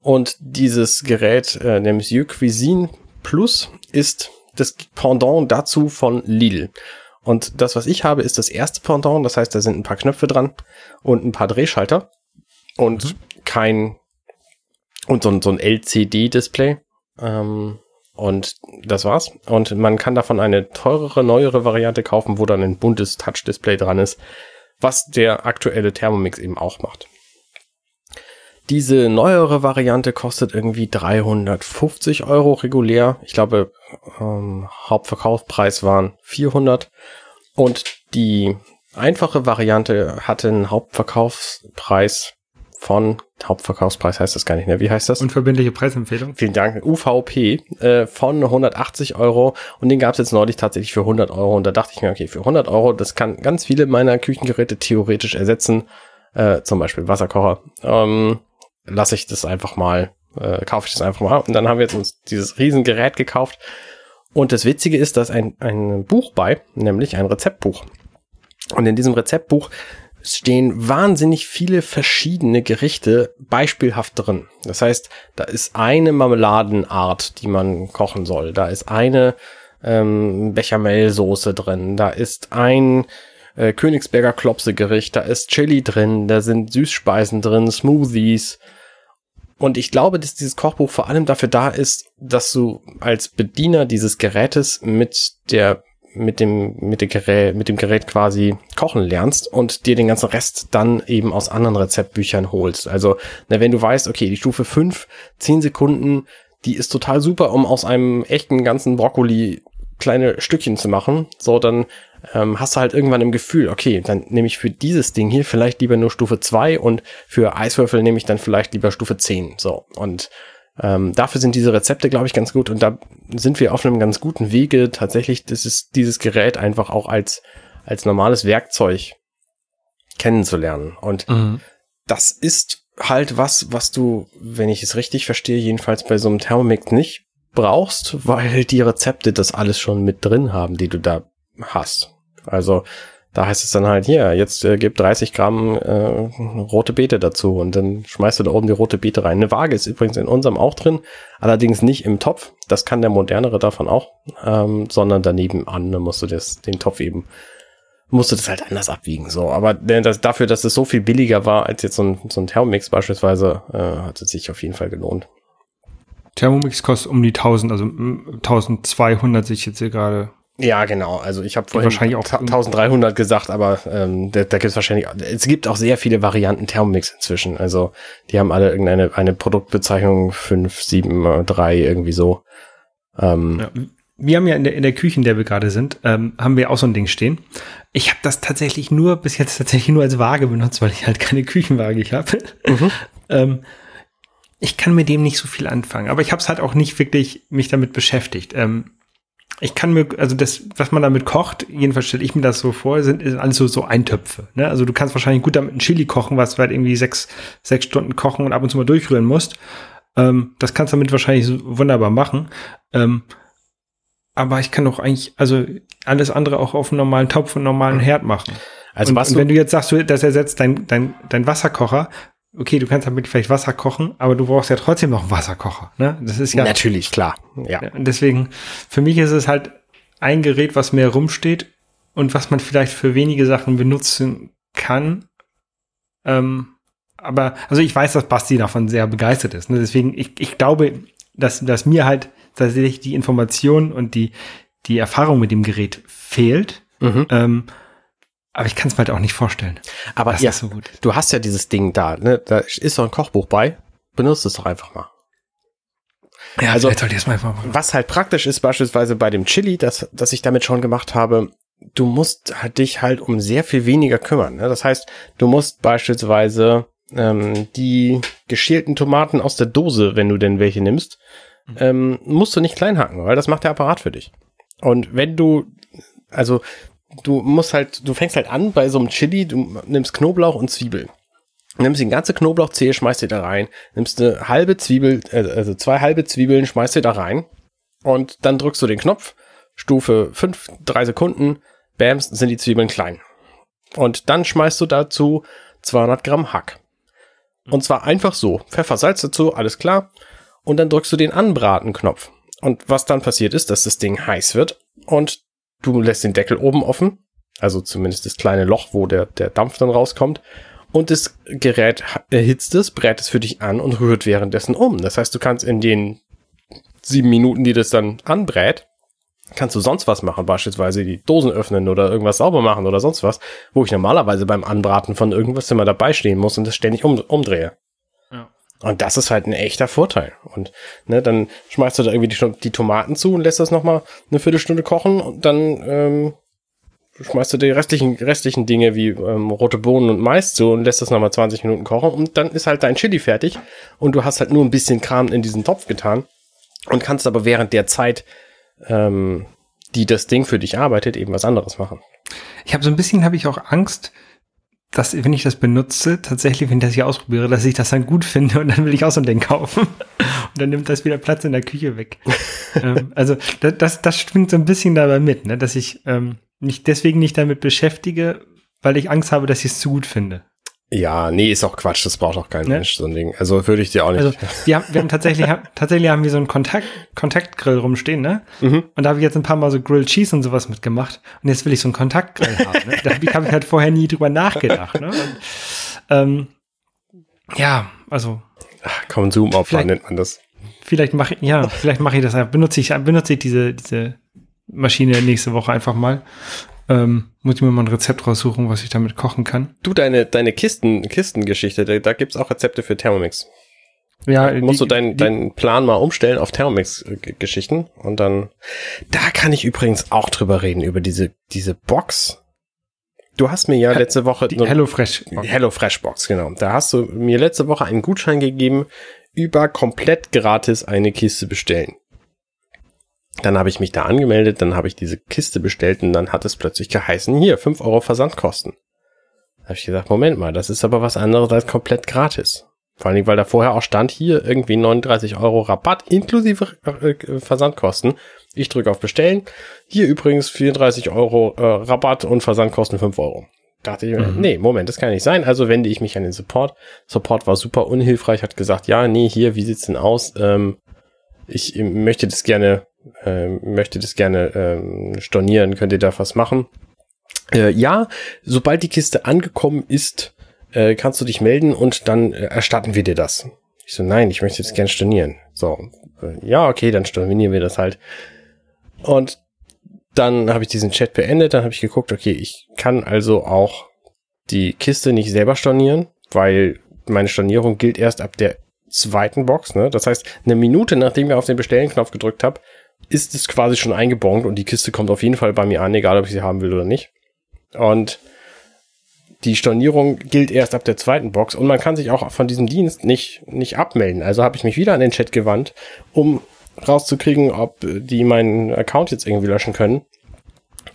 Und dieses Gerät, äh, Monsieur Cuisine Plus, ist das Pendant dazu von Lidl. Und das, was ich habe, ist das erste Pendant. Das heißt, da sind ein paar Knöpfe dran und ein paar Drehschalter und mhm. kein und so, so ein LCD-Display. Ähm, und das war's. Und man kann davon eine teurere, neuere Variante kaufen, wo dann ein buntes Touch-Display dran ist, was der aktuelle Thermomix eben auch macht. Diese neuere Variante kostet irgendwie 350 Euro regulär. Ich glaube, ähm, Hauptverkaufspreis waren 400. Und die einfache Variante hatte einen Hauptverkaufspreis von, Hauptverkaufspreis heißt das gar nicht mehr, wie heißt das? Unverbindliche Preisempfehlung. Vielen Dank, UVP äh, von 180 Euro und den gab es jetzt neulich tatsächlich für 100 Euro und da dachte ich mir, okay, für 100 Euro, das kann ganz viele meiner Küchengeräte theoretisch ersetzen, äh, zum Beispiel Wasserkocher. Ähm, lasse ich das einfach mal, äh, kaufe ich das einfach mal. Und dann haben wir jetzt uns dieses Riesengerät gekauft. Und das Witzige ist, dass ein, ein Buch bei, nämlich ein Rezeptbuch. Und in diesem Rezeptbuch stehen wahnsinnig viele verschiedene Gerichte beispielhaft drin. Das heißt, da ist eine Marmeladenart, die man kochen soll. Da ist eine ähm, Bechamelsoße drin. Da ist ein äh, Königsberger Klopsegericht. Da ist Chili drin. Da sind Süßspeisen drin, Smoothies. Und ich glaube, dass dieses Kochbuch vor allem dafür da ist, dass du als Bediener dieses Gerätes mit der mit dem mit dem Gerät mit dem Gerät quasi kochen lernst und dir den ganzen Rest dann eben aus anderen Rezeptbüchern holst. Also, na, wenn du weißt, okay, die Stufe 5, 10 Sekunden, die ist total super, um aus einem echten ganzen Brokkoli kleine Stückchen zu machen, so dann ähm, hast du halt irgendwann im Gefühl, okay, dann nehme ich für dieses Ding hier vielleicht lieber nur Stufe 2 und für Eiswürfel nehme ich dann vielleicht lieber Stufe 10. So. Und ähm, dafür sind diese Rezepte, glaube ich, ganz gut. Und da sind wir auf einem ganz guten Wege, tatsächlich das ist, dieses Gerät einfach auch als, als normales Werkzeug kennenzulernen. Und mhm. das ist halt was, was du, wenn ich es richtig verstehe, jedenfalls bei so einem Thermomix nicht brauchst, weil die Rezepte das alles schon mit drin haben, die du da hast. Also da heißt es dann halt, hier, jetzt äh, gib 30 Gramm äh, rote Beete dazu und dann schmeißt du da oben die rote Beete rein. Eine Waage ist übrigens in unserem auch drin, allerdings nicht im Topf. Das kann der modernere davon auch, ähm, sondern daneben an. Dann musst du das, den Topf eben musst du das halt anders abwiegen. So, aber das, dafür, dass es so viel billiger war als jetzt so ein, so ein Thermomix beispielsweise, äh, hat es sich auf jeden Fall gelohnt. Thermomix kostet um die 1000, also 1200 sich jetzt hier gerade. Ja, genau. Also ich habe vorhin wahrscheinlich auch 1300 gesagt, aber ähm, da, da gibt es wahrscheinlich, es gibt auch sehr viele Varianten Thermomix inzwischen. Also die haben alle irgendeine eine Produktbezeichnung 5, 7, 3, irgendwie so. Ähm, ja, wir haben ja in der, in der Küche, in der wir gerade sind, ähm, haben wir auch so ein Ding stehen. Ich habe das tatsächlich nur, bis jetzt tatsächlich nur als Waage benutzt, weil ich halt keine Küchenwaage habe. Mhm. ähm, ich kann mit dem nicht so viel anfangen, aber ich habe es halt auch nicht wirklich mich damit beschäftigt. Ähm, ich kann mir, also das, was man damit kocht, jedenfalls stelle ich mir das so vor, sind, sind alles so, so Eintöpfe. Ne? Also du kannst wahrscheinlich gut damit ein Chili kochen, was du halt irgendwie sechs, sechs Stunden kochen und ab und zu mal durchrühren musst. Ähm, das kannst du damit wahrscheinlich so wunderbar machen. Ähm, aber ich kann doch eigentlich, also alles andere auch auf einem normalen Topf und normalen Herd machen. Also und, was und wenn du jetzt sagst, das ersetzt dein, dein, dein Wasserkocher, okay, du kannst damit vielleicht Wasser kochen, aber du brauchst ja trotzdem noch einen Wasserkocher. Ne? Das ist ja natürlich klar. Ja. Und deswegen für mich ist es halt ein Gerät, was mehr rumsteht und was man vielleicht für wenige Sachen benutzen kann. Ähm, aber also ich weiß, dass Basti davon sehr begeistert ist. Ne? Deswegen ich, ich glaube, dass dass mir halt tatsächlich die Information und die die Erfahrung mit dem Gerät fehlt. Mhm. Ähm, aber ich kann es mir halt auch nicht vorstellen. Aber ja, so gut. du hast ja dieses Ding da, ne? Da ist doch ein Kochbuch bei. Benutzt es doch einfach mal. Ja, also sollte ich mal einfach machen. Was halt praktisch ist, beispielsweise bei dem Chili, das, das ich damit schon gemacht habe, du musst halt dich halt um sehr viel weniger kümmern. Ne? Das heißt, du musst beispielsweise ähm, die geschälten Tomaten aus der Dose, wenn du denn welche nimmst, mhm. ähm, musst du nicht klein hacken, weil das macht der Apparat für dich. Und wenn du, also du musst halt, du fängst halt an bei so einem Chili, du nimmst Knoblauch und Zwiebeln. Nimmst die ganze Knoblauchzehe, schmeißt sie da rein, nimmst eine halbe Zwiebel, äh, also zwei halbe Zwiebeln, schmeißt sie da rein und dann drückst du den Knopf, Stufe 5, 3 Sekunden, bams, sind die Zwiebeln klein. Und dann schmeißt du dazu 200 Gramm Hack. Und zwar einfach so. Pfeffer, Salz dazu, alles klar. Und dann drückst du den Anbraten-Knopf. Und was dann passiert ist, dass das Ding heiß wird und Du lässt den Deckel oben offen, also zumindest das kleine Loch, wo der, der Dampf dann rauskommt. Und das Gerät erhitzt es, brät es für dich an und rührt währenddessen um. Das heißt, du kannst in den sieben Minuten, die das dann anbrät, kannst du sonst was machen, beispielsweise die Dosen öffnen oder irgendwas sauber machen oder sonst was, wo ich normalerweise beim Anbraten von irgendwas immer dabei stehen muss und das ständig um, umdrehe. Und das ist halt ein echter Vorteil. Und ne, dann schmeißt du da irgendwie die, die Tomaten zu und lässt das nochmal eine Viertelstunde kochen und dann ähm, schmeißt du die restlichen, restlichen Dinge wie ähm, rote Bohnen und Mais zu und lässt das nochmal 20 Minuten kochen und dann ist halt dein Chili fertig und du hast halt nur ein bisschen Kram in diesen Topf getan und kannst aber während der Zeit, ähm, die das Ding für dich arbeitet, eben was anderes machen. Ich habe so ein bisschen, habe ich auch Angst, dass, wenn ich das benutze, tatsächlich, wenn ich das hier ausprobiere, dass ich das dann gut finde und dann will ich auch so ein Ding kaufen. Und dann nimmt das wieder Platz in der Küche weg. ähm, also das, das, das schwingt so ein bisschen dabei mit, ne? dass ich ähm, mich deswegen nicht damit beschäftige, weil ich Angst habe, dass ich es zu gut finde. Ja, nee, ist auch Quatsch, das braucht auch kein ne? Mensch, so ein Ding. Also würde ich dir auch nicht. Also, wir haben, wir haben tatsächlich, tatsächlich haben wir so einen Kontakt, Kontaktgrill rumstehen, ne? Mhm. Und da habe ich jetzt ein paar Mal so Grilled Cheese und sowas mitgemacht. Und jetzt will ich so einen Kontaktgrill haben. Ne? Da habe ich, halt vorher nie drüber nachgedacht, ne? Und, ähm, ja, also. Konsumopfer nennt man das. Vielleicht mache ich, ja, vielleicht mache ich das einfach. Benutze ich, benutze ich diese, diese Maschine nächste Woche einfach mal. Ähm, muss ich mir mal ein Rezept raussuchen, was ich damit kochen kann. Du, deine, deine Kisten, Kistengeschichte, da, da gibt's auch Rezepte für Thermomix. Ja, da musst die, du deinen deinen Plan mal umstellen auf Thermomix-Geschichten und dann, da kann ich übrigens auch drüber reden, über diese, diese Box. Du hast mir ja letzte Woche die HelloFresh. HelloFresh Box, genau. Da hast du mir letzte Woche einen Gutschein gegeben, über komplett gratis eine Kiste bestellen. Dann habe ich mich da angemeldet, dann habe ich diese Kiste bestellt und dann hat es plötzlich geheißen, hier, 5 Euro Versandkosten. Da habe ich gesagt, Moment mal, das ist aber was anderes als komplett gratis. Vor allen Dingen, weil da vorher auch stand, hier irgendwie 39 Euro Rabatt inklusive äh, Versandkosten. Ich drücke auf Bestellen. Hier übrigens 34 Euro äh, Rabatt und Versandkosten 5 Euro. Dachte ich, mhm. nee, Moment, das kann nicht sein. Also wende ich mich an den Support. Support war super unhilfreich, hat gesagt, ja, nee, hier, wie sieht's denn aus? Ähm, ich möchte das gerne ähm, möchte das gerne ähm, stornieren, könnt ihr da was machen? Äh, ja, sobald die Kiste angekommen ist, äh, kannst du dich melden und dann äh, erstatten wir dir das. Ich so, nein, ich möchte jetzt gern stornieren. So, äh, ja, okay, dann stornieren wir das halt. Und dann habe ich diesen Chat beendet, dann habe ich geguckt, okay, ich kann also auch die Kiste nicht selber stornieren, weil meine Stornierung gilt erst ab der zweiten Box. Ne? Das heißt, eine Minute nachdem ich auf den Bestellen-Knopf gedrückt habe, ist es quasi schon eingebongt und die Kiste kommt auf jeden Fall bei mir an, egal ob ich sie haben will oder nicht. Und die Stornierung gilt erst ab der zweiten Box und man kann sich auch von diesem Dienst nicht, nicht abmelden. Also habe ich mich wieder an den Chat gewandt, um rauszukriegen, ob die meinen Account jetzt irgendwie löschen können.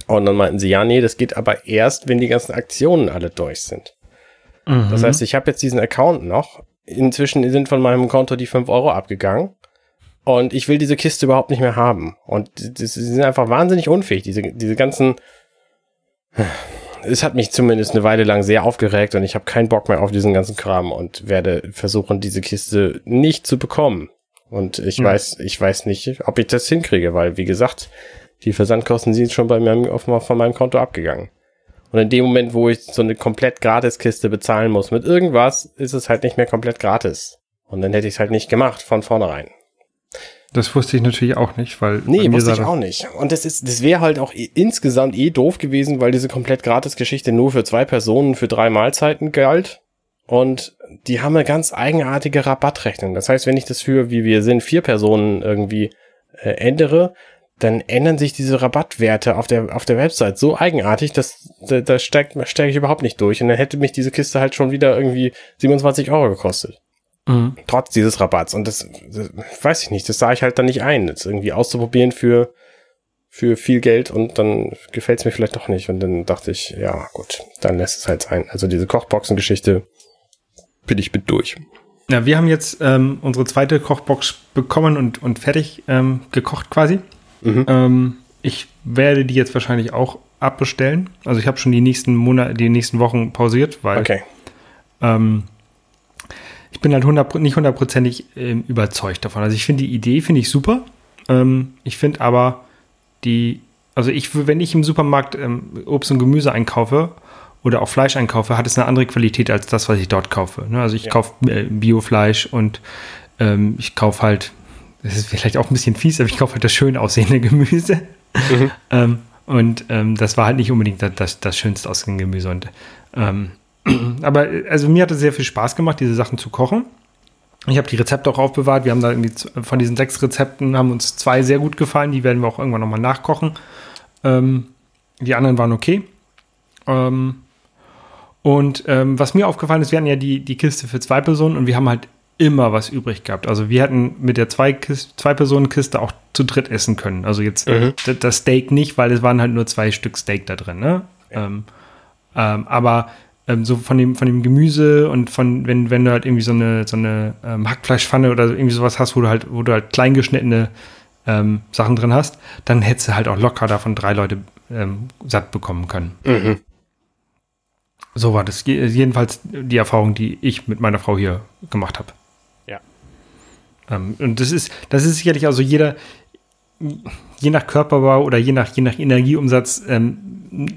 Und dann meinten sie, ja, nee, das geht aber erst, wenn die ganzen Aktionen alle durch sind. Mhm. Das heißt, ich habe jetzt diesen Account noch. Inzwischen sind von meinem Konto die 5 Euro abgegangen. Und ich will diese Kiste überhaupt nicht mehr haben. Und sie sind einfach wahnsinnig unfähig. Diese, diese ganzen. Es hat mich zumindest eine Weile lang sehr aufgeregt und ich habe keinen Bock mehr auf diesen ganzen Kram und werde versuchen, diese Kiste nicht zu bekommen. Und ich mhm. weiß, ich weiß nicht, ob ich das hinkriege, weil, wie gesagt, die Versandkosten sind schon bei mir auf, von meinem Konto abgegangen. Und in dem Moment, wo ich so eine komplett Gratis-Kiste bezahlen muss mit irgendwas, ist es halt nicht mehr komplett gratis. Und dann hätte ich es halt nicht gemacht von vornherein. Das wusste ich natürlich auch nicht, weil. Nee, wusste ich auch nicht. Und das ist, das wäre halt auch insgesamt eh doof gewesen, weil diese komplett gratis Geschichte nur für zwei Personen für drei Mahlzeiten galt. Und die haben eine ganz eigenartige Rabattrechnung. Das heißt, wenn ich das für, wie wir sind, vier Personen irgendwie äh, ändere, dann ändern sich diese Rabattwerte auf der, auf der Website so eigenartig, dass da, da steige ich überhaupt nicht durch. Und dann hätte mich diese Kiste halt schon wieder irgendwie 27 Euro gekostet. Mhm. Trotz dieses Rabatts. Und das, das, weiß ich nicht, das sah ich halt dann nicht ein, das irgendwie auszuprobieren für, für viel Geld und dann gefällt es mir vielleicht doch nicht. Und dann dachte ich, ja gut, dann lässt es halt sein. Also diese Kochboxen-Geschichte bin ich mit durch. Ja, wir haben jetzt ähm, unsere zweite Kochbox bekommen und, und fertig ähm, gekocht quasi. Mhm. Ähm, ich werde die jetzt wahrscheinlich auch abbestellen. Also ich habe schon die nächsten Monate, die nächsten Wochen pausiert, weil okay. ähm, ich bin halt 100, nicht hundertprozentig ähm, überzeugt davon. Also ich finde die Idee finde ich super. Ähm, ich finde aber die, also ich, wenn ich im Supermarkt ähm, Obst und Gemüse einkaufe oder auch Fleisch einkaufe, hat es eine andere Qualität als das, was ich dort kaufe. Ne? Also ich ja. kaufe äh, Biofleisch und ähm, ich kaufe halt das ist vielleicht auch ein bisschen fies, aber ich kaufe halt das schön aussehende Gemüse. Mhm. und das war halt nicht unbedingt das, das, das schönste aussehende Gemüse. Und, aber also mir hat es sehr viel Spaß gemacht, diese Sachen zu kochen. Ich habe die Rezepte auch aufbewahrt. Wir haben da irgendwie von diesen sechs Rezepten haben uns zwei sehr gut gefallen. Die werden wir auch irgendwann nochmal nachkochen. Ähm, die anderen waren okay. Ähm, und ähm, was mir aufgefallen ist, wir hatten ja die, die Kiste für zwei Personen und wir haben halt immer was übrig gehabt. Also wir hätten mit der Zwei-Personen-Kiste auch zu dritt essen können. Also jetzt mhm. das Steak nicht, weil es waren halt nur zwei Stück Steak da drin. Ne? Ja. Ähm, ähm, aber ähm, so von dem, von dem Gemüse und von, wenn, wenn du halt irgendwie so eine, so eine ähm, Hackfleischpfanne oder irgendwie sowas hast, wo du halt, wo du halt kleingeschnittene ähm, Sachen drin hast, dann hättest du halt auch locker davon drei Leute ähm, satt bekommen können. Mhm. So war das jedenfalls die Erfahrung, die ich mit meiner Frau hier gemacht habe. Ähm, und das ist, das ist sicherlich also jeder, je nach Körperbau oder je nach, je nach Energieumsatz ähm,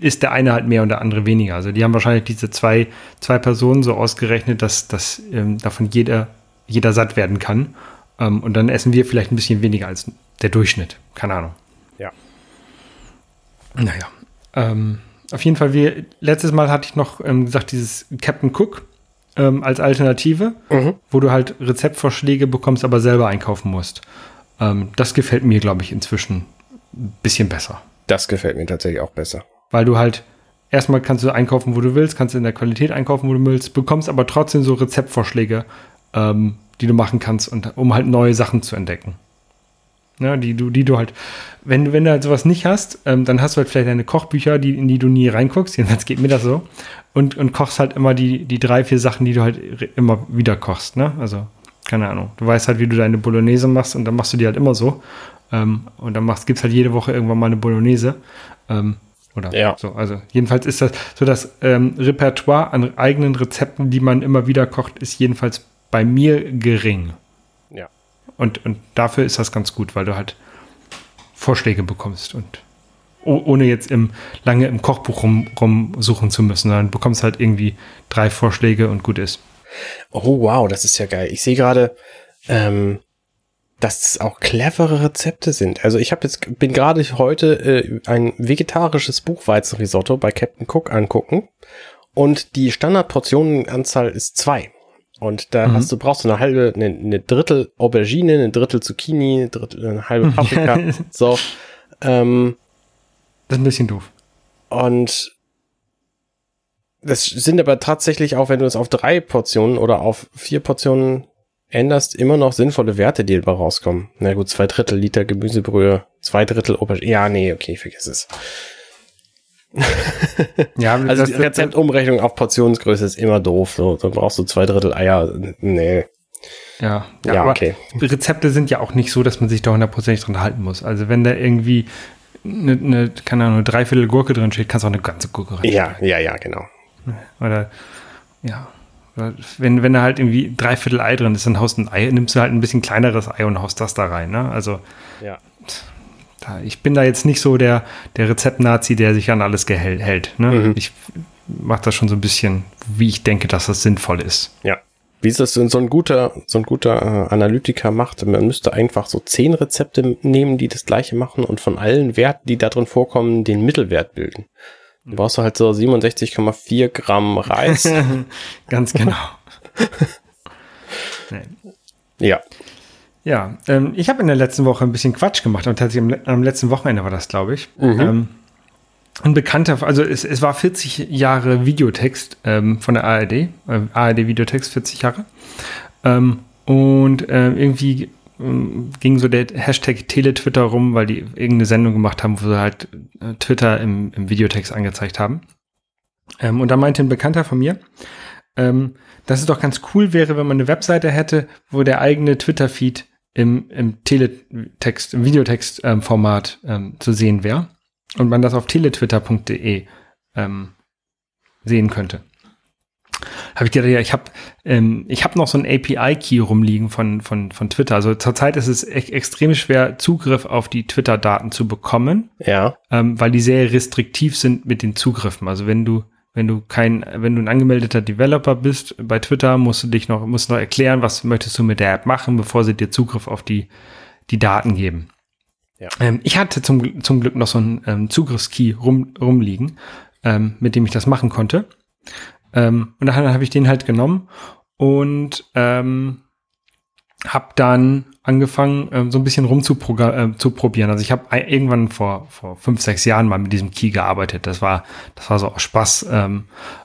ist der eine halt mehr und der andere weniger. Also die haben wahrscheinlich diese zwei, zwei Personen so ausgerechnet, dass, dass ähm, davon jeder, jeder satt werden kann. Ähm, und dann essen wir vielleicht ein bisschen weniger als der Durchschnitt. Keine Ahnung. Ja. Naja. Ähm, auf jeden Fall, wir, letztes Mal hatte ich noch ähm, gesagt, dieses Captain Cook ähm, als Alternative, mhm. wo du halt Rezeptvorschläge bekommst, aber selber einkaufen musst. Ähm, das gefällt mir, glaube ich, inzwischen ein bisschen besser. Das gefällt mir tatsächlich auch besser. Weil du halt erstmal kannst du einkaufen, wo du willst, kannst du in der Qualität einkaufen, wo du willst, bekommst aber trotzdem so Rezeptvorschläge, ähm, die du machen kannst, und, um halt neue Sachen zu entdecken. Ja, die du, die du halt, wenn, wenn du halt sowas nicht hast, ähm, dann hast du halt vielleicht deine Kochbücher, die, in die du nie reinguckst, jedenfalls geht mir das so, und, und kochst halt immer die, die drei, vier Sachen, die du halt immer wieder kochst, ne? Also, keine Ahnung. Du weißt halt, wie du deine Bolognese machst und dann machst du die halt immer so. Ähm, und dann machst, gibt's halt jede Woche irgendwann mal eine Bolognese. Ähm, oder ja. so. Also jedenfalls ist das so das ähm, Repertoire an eigenen Rezepten, die man immer wieder kocht, ist jedenfalls bei mir gering. Und, und dafür ist das ganz gut, weil du halt Vorschläge bekommst und ohne jetzt im, lange im Kochbuch rum, rumsuchen zu müssen, sondern bekommst halt irgendwie drei Vorschläge und gut ist. Oh wow, das ist ja geil. Ich sehe gerade, ähm, dass es auch clevere Rezepte sind. Also ich habe jetzt bin gerade heute äh, ein vegetarisches Buchweizenrisotto bei Captain Cook angucken und die Standardportionenanzahl ist zwei. Und da mhm. hast du, brauchst du eine halbe, eine, eine Drittel Aubergine, eine Drittel Zucchini, eine, Drittel, eine halbe Paprika. so. Ähm, das ist ein bisschen doof. Und das sind aber tatsächlich auch, wenn du es auf drei Portionen oder auf vier Portionen änderst, immer noch sinnvolle Werte, die dabei rauskommen. Na gut, zwei Drittel Liter Gemüsebrühe, zwei Drittel Aubergine. Ja, nee, okay, vergiss es. ja, also die Rezeptumrechnung auf Portionsgröße ist immer doof. So, dann brauchst du zwei Drittel Eier. Nee. Ja, ja, ja okay. Rezepte sind ja auch nicht so, dass man sich da hundertprozentig dran halten muss. Also wenn da irgendwie eine, eine keine Ahnung, eine Dreiviertel Gurke drin steht, kannst du auch eine ganze Gurke rein. Ja, ja, ja, genau. Oder ja. Wenn, wenn da halt irgendwie Dreiviertel Ei drin ist, dann haust ein Ei, nimmst du halt ein bisschen kleineres Ei und haust das da rein. Ne? Also ja da, ich bin da jetzt nicht so der, der Rezept-Nazi, der sich an alles hält. Ne? Mhm. Ich mache das schon so ein bisschen, wie ich denke, dass das sinnvoll ist. Ja. Wie ist das denn so ein guter, so ein guter äh, Analytiker macht? Man müsste einfach so zehn Rezepte nehmen, die das gleiche machen und von allen Werten, die da drin vorkommen, den Mittelwert bilden. Du brauchst halt so 67,4 Gramm Reis. Ganz genau. nee. Ja. Ja, ähm, ich habe in der letzten Woche ein bisschen Quatsch gemacht und tatsächlich am, am letzten Wochenende war das, glaube ich. Mhm. Ähm, ein Bekannter, also es, es war 40 Jahre Videotext ähm, von der ARD, äh, ARD Videotext 40 Jahre. Ähm, und äh, irgendwie ging so der Hashtag Teletwitter rum, weil die irgendeine Sendung gemacht haben, wo sie halt äh, Twitter im, im Videotext angezeigt haben. Ähm, und da meinte ein Bekannter von mir, ähm, dass es doch ganz cool wäre, wenn man eine Webseite hätte, wo der eigene Twitter-Feed im, im Teletext, im Videotext-Format ähm, ähm, zu sehen wäre und man das auf teletwitter.de ähm, sehen könnte. Habe ich gedacht, ja, ich habe ähm, ich habe noch so ein API-Key rumliegen von, von, von Twitter. Also zurzeit ist es echt extrem schwer, Zugriff auf die Twitter-Daten zu bekommen. Ja. Ähm, weil die sehr restriktiv sind mit den Zugriffen. Also wenn du wenn du kein, wenn du ein angemeldeter Developer bist bei Twitter, musst du dich noch, musst noch erklären, was möchtest du mit der App machen, bevor sie dir Zugriff auf die, die Daten geben. Ja. Ähm, ich hatte zum, zum Glück noch so einen ähm, Zugriffskey rum, rumliegen, ähm, mit dem ich das machen konnte. Ähm, und dann habe ich den halt genommen und ähm, habe dann angefangen, äh, so ein bisschen rumzuprobieren. Äh, also ich habe irgendwann vor, vor fünf, sechs Jahren mal mit diesem Key gearbeitet. Das war, das war so auch Spaß ähm,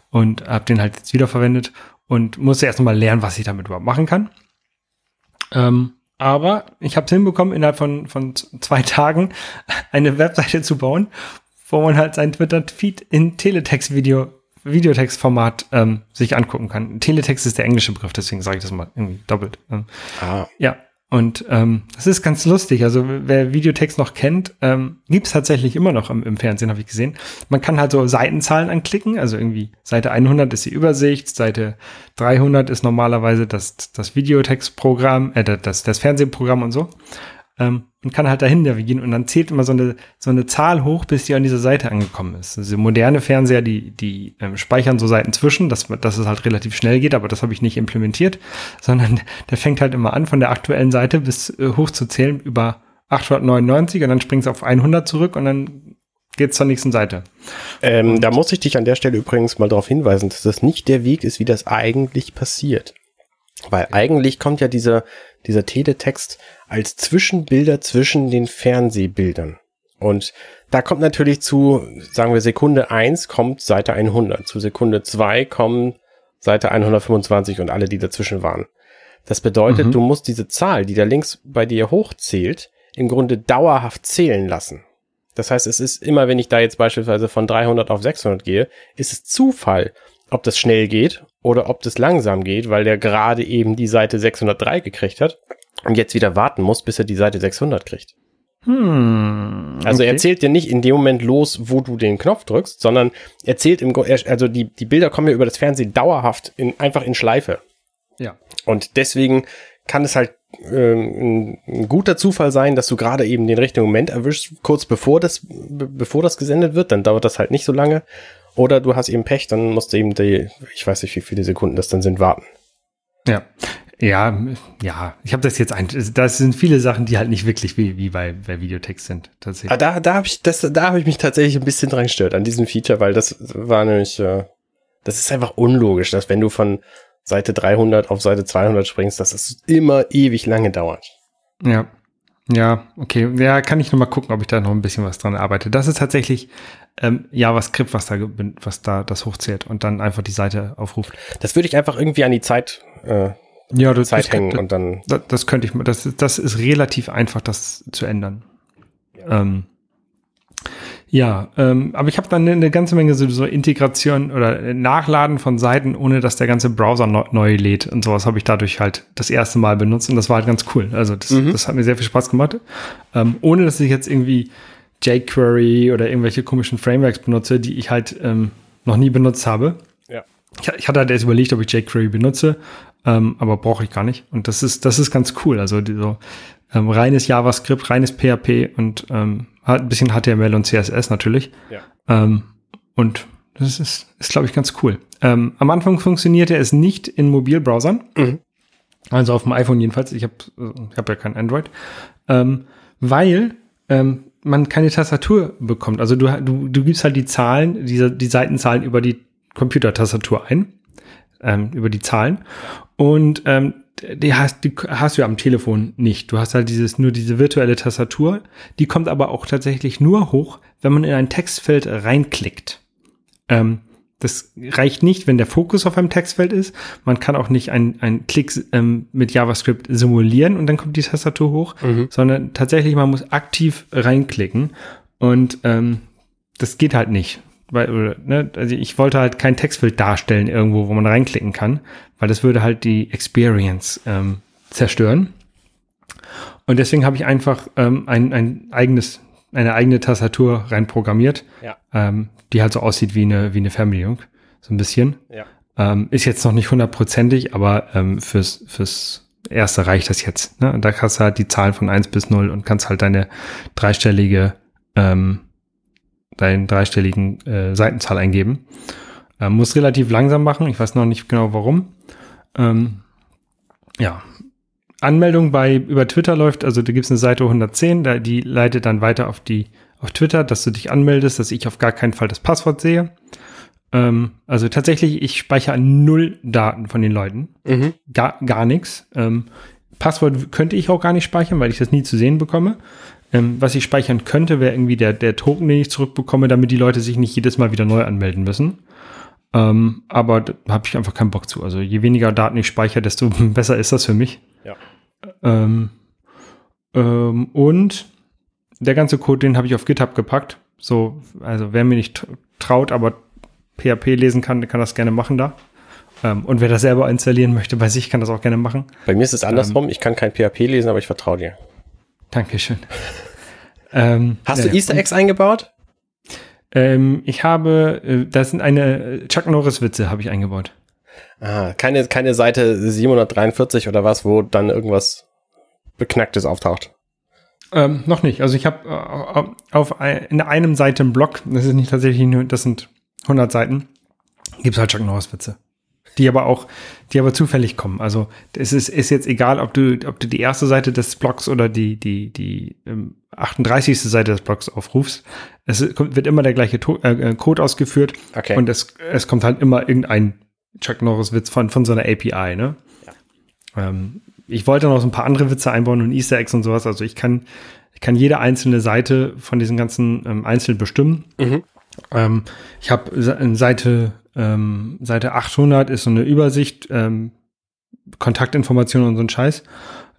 und habe den halt jetzt wiederverwendet und musste erst mal lernen, was ich damit überhaupt machen kann. Ähm, aber ich habe es hinbekommen, innerhalb von, von zwei Tagen eine Webseite zu bauen, wo man halt seinen Twitter-Feed in Teletext-Video Videotextformat ähm, sich angucken kann. Teletext ist der englische Begriff, deswegen sage ich das mal irgendwie doppelt. Ähm, ah. Ja, und ähm, das ist ganz lustig. Also wer Videotext noch kennt, ähm, gibt es tatsächlich immer noch im, im Fernsehen, habe ich gesehen. Man kann halt so Seitenzahlen anklicken. Also irgendwie Seite 100 ist die Übersicht, Seite 300 ist normalerweise das, das Videotextprogramm, äh, das, das Fernsehprogramm und so ähm, und kann halt dahin navigieren und dann zählt immer so eine, so eine Zahl hoch, bis die an dieser Seite angekommen ist. Also moderne Fernseher, die, die ähm, speichern so Seiten zwischen, dass, dass es halt relativ schnell geht, aber das habe ich nicht implementiert, sondern der fängt halt immer an, von der aktuellen Seite bis äh, hoch zu zählen über 899 und dann springt es auf 100 zurück und dann geht es zur nächsten Seite. Ähm, da muss ich dich an der Stelle übrigens mal darauf hinweisen, dass das nicht der Weg ist, wie das eigentlich passiert. Weil eigentlich kommt ja dieser, dieser Teletext als Zwischenbilder zwischen den Fernsehbildern. Und da kommt natürlich zu, sagen wir, Sekunde eins kommt Seite 100. Zu Sekunde zwei kommen Seite 125 und alle, die dazwischen waren. Das bedeutet, mhm. du musst diese Zahl, die da links bei dir hochzählt, im Grunde dauerhaft zählen lassen. Das heißt, es ist immer, wenn ich da jetzt beispielsweise von 300 auf 600 gehe, ist es Zufall, ob das schnell geht oder ob das langsam geht, weil der gerade eben die Seite 603 gekriegt hat und jetzt wieder warten muss, bis er die Seite 600 kriegt. Hm, also er zählt dir nicht in dem Moment los, wo du den Knopf drückst, sondern er zählt im, also die, die Bilder kommen ja über das Fernsehen dauerhaft in, einfach in Schleife. Ja. Und deswegen kann es halt ähm, ein guter Zufall sein, dass du gerade eben den richtigen Moment erwischst, kurz bevor das, bevor das gesendet wird, dann dauert das halt nicht so lange. Oder du hast eben Pech, dann musst du eben die, ich weiß nicht, wie viele Sekunden das dann sind, warten. Ja. Ja, ja, ich habe das jetzt ein, das sind viele Sachen, die halt nicht wirklich wie, wie bei, bei Videotext sind, tatsächlich. Ah, da, da habe ich, das, da habe ich mich tatsächlich ein bisschen dran gestört an diesem Feature, weil das war nämlich, äh, das ist einfach unlogisch, dass wenn du von Seite 300 auf Seite 200 springst, dass es immer ewig lange dauert. Ja. Ja, okay. Ja, kann ich noch mal gucken, ob ich da noch ein bisschen was dran arbeite. Das ist tatsächlich ähm, JavaScript, was da, was da das hochzählt und dann einfach die Seite aufruft. Das würde ich einfach irgendwie an die Zeit, äh, ja, das, Zeit das hängen und dann. Das, das, könnte ich, das, das ist relativ einfach, das zu ändern. Ja. Ähm, ja, ähm, aber ich habe dann eine ganze Menge so, so Integration oder Nachladen von Seiten, ohne dass der ganze Browser neu, neu lädt und sowas habe ich dadurch halt das erste Mal benutzt und das war halt ganz cool. Also das, mhm. das hat mir sehr viel Spaß gemacht. Ähm, ohne dass ich jetzt irgendwie jQuery oder irgendwelche komischen Frameworks benutze, die ich halt ähm, noch nie benutzt habe. Ja. Ich, ich hatte halt erst überlegt, ob ich jQuery benutze, ähm, aber brauche ich gar nicht. Und das ist, das ist ganz cool. Also die, so ähm, reines JavaScript, reines PHP und ähm, ein bisschen HTML und CSS natürlich. Ja. Ähm, und das ist, ist glaube ich, ganz cool. Ähm, am Anfang funktionierte es nicht in Mobilbrowsern. Mhm. Also auf dem iPhone jedenfalls. Ich habe ich hab ja kein Android. Ähm, weil ähm, man keine Tastatur bekommt. Also du, du, du gibst halt die Zahlen, diese, die Seitenzahlen über die Computertastatur ein, ähm, über die Zahlen. Und ähm, die hast, die hast du ja am Telefon nicht. Du hast halt dieses, nur diese virtuelle Tastatur. Die kommt aber auch tatsächlich nur hoch, wenn man in ein Textfeld reinklickt. Ähm, das reicht nicht, wenn der Fokus auf einem Textfeld ist. Man kann auch nicht einen, einen Klick ähm, mit JavaScript simulieren und dann kommt die Tastatur hoch, mhm. sondern tatsächlich, man muss aktiv reinklicken. Und ähm, das geht halt nicht weil, ne, also ich wollte halt kein Textfeld darstellen irgendwo, wo man reinklicken kann, weil das würde halt die Experience ähm, zerstören. Und deswegen habe ich einfach ähm, ein, ein eigenes, eine eigene Tastatur reinprogrammiert, ja. ähm, die halt so aussieht wie eine, wie eine Fernbedienung, so ein bisschen. Ja. Ähm, ist jetzt noch nicht hundertprozentig, aber ähm, fürs, fürs erste reicht das jetzt. Ne? Und da hast du halt die Zahlen von eins bis null und kannst halt deine dreistellige ähm, deinen dreistelligen äh, Seitenzahl eingeben. Ähm, muss relativ langsam machen, ich weiß noch nicht genau warum. Ähm, ja, Anmeldung bei über Twitter läuft, also da gibt es eine Seite 110, da, die leitet dann weiter auf die auf Twitter, dass du dich anmeldest, dass ich auf gar keinen Fall das Passwort sehe. Ähm, also tatsächlich, ich speichere null Daten von den Leuten. Mhm. Gar, gar nichts. Ähm, Passwort könnte ich auch gar nicht speichern, weil ich das nie zu sehen bekomme. Ähm, was ich speichern könnte, wäre irgendwie der, der Token, den ich zurückbekomme, damit die Leute sich nicht jedes Mal wieder neu anmelden müssen. Ähm, aber da habe ich einfach keinen Bock zu. Also je weniger Daten ich speichere, desto besser ist das für mich. Ja. Ähm, ähm, und der ganze Code, den habe ich auf GitHub gepackt. So, also wer mir nicht traut, aber PHP lesen kann, der kann das gerne machen da. Ähm, und wer das selber installieren möchte bei sich, kann das auch gerne machen. Bei mir ist es andersrum. Ähm, ich kann kein PHP lesen, aber ich vertraue dir. Dankeschön. ähm, Hast du Easter Eggs eingebaut? Ähm, ich habe, äh, das sind eine äh, Chuck Norris Witze habe ich eingebaut. Ah, keine, keine Seite 743 oder was, wo dann irgendwas Beknacktes auftaucht. Ähm, noch nicht. Also ich habe äh, auf ein, in einem Seitenblock, das ist nicht tatsächlich nur, das sind 100 Seiten, gibt es halt Chuck Norris Witze die aber auch, die aber zufällig kommen. Also es ist, ist jetzt egal, ob du, ob du die erste Seite des Blogs oder die, die, die ähm, 38. Seite des Blogs aufrufst. Es kommt, wird immer der gleiche to äh, äh, Code ausgeführt okay. und es, es kommt halt immer irgendein Chuck Norris-Witz von, von so einer API, ne? Ja. Ähm, ich wollte noch so ein paar andere Witze einbauen und Easter Eggs und sowas. Also ich kann, ich kann jede einzelne Seite von diesen ganzen ähm, einzeln bestimmen. Mhm. Ähm, ich habe Seite ähm, Seite 800 ist so eine Übersicht, ähm, Kontaktinformationen und so ein Scheiß.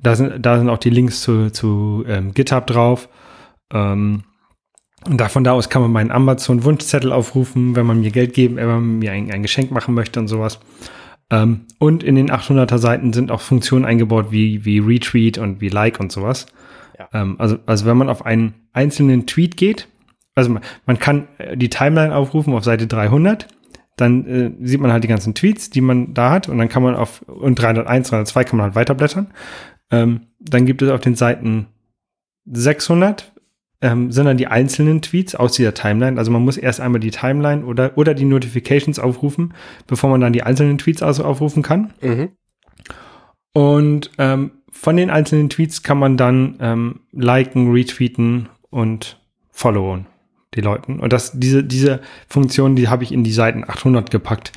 Da sind, da sind auch die Links zu, zu ähm, GitHub drauf. Ähm, und da von da aus kann man meinen Amazon-Wunschzettel aufrufen, wenn man mir Geld geben, wenn man mir ein, ein Geschenk machen möchte und sowas. Ähm, und in den 800er Seiten sind auch Funktionen eingebaut wie, wie Retweet und wie Like und sowas. Ja. Ähm, also, also wenn man auf einen einzelnen Tweet geht, also man, man kann äh, die Timeline aufrufen auf Seite 300 dann äh, sieht man halt die ganzen Tweets, die man da hat und dann kann man auf und 301, 302 kann man halt weiterblättern. Ähm, dann gibt es auf den Seiten 600 ähm, sind dann die einzelnen Tweets aus dieser Timeline. Also man muss erst einmal die Timeline oder, oder die Notifications aufrufen, bevor man dann die einzelnen Tweets also aufrufen kann. Mhm. Und ähm, von den einzelnen Tweets kann man dann ähm, liken, retweeten und followen die Leuten. Und das, diese, diese Funktion, die habe ich in die Seiten 800 gepackt.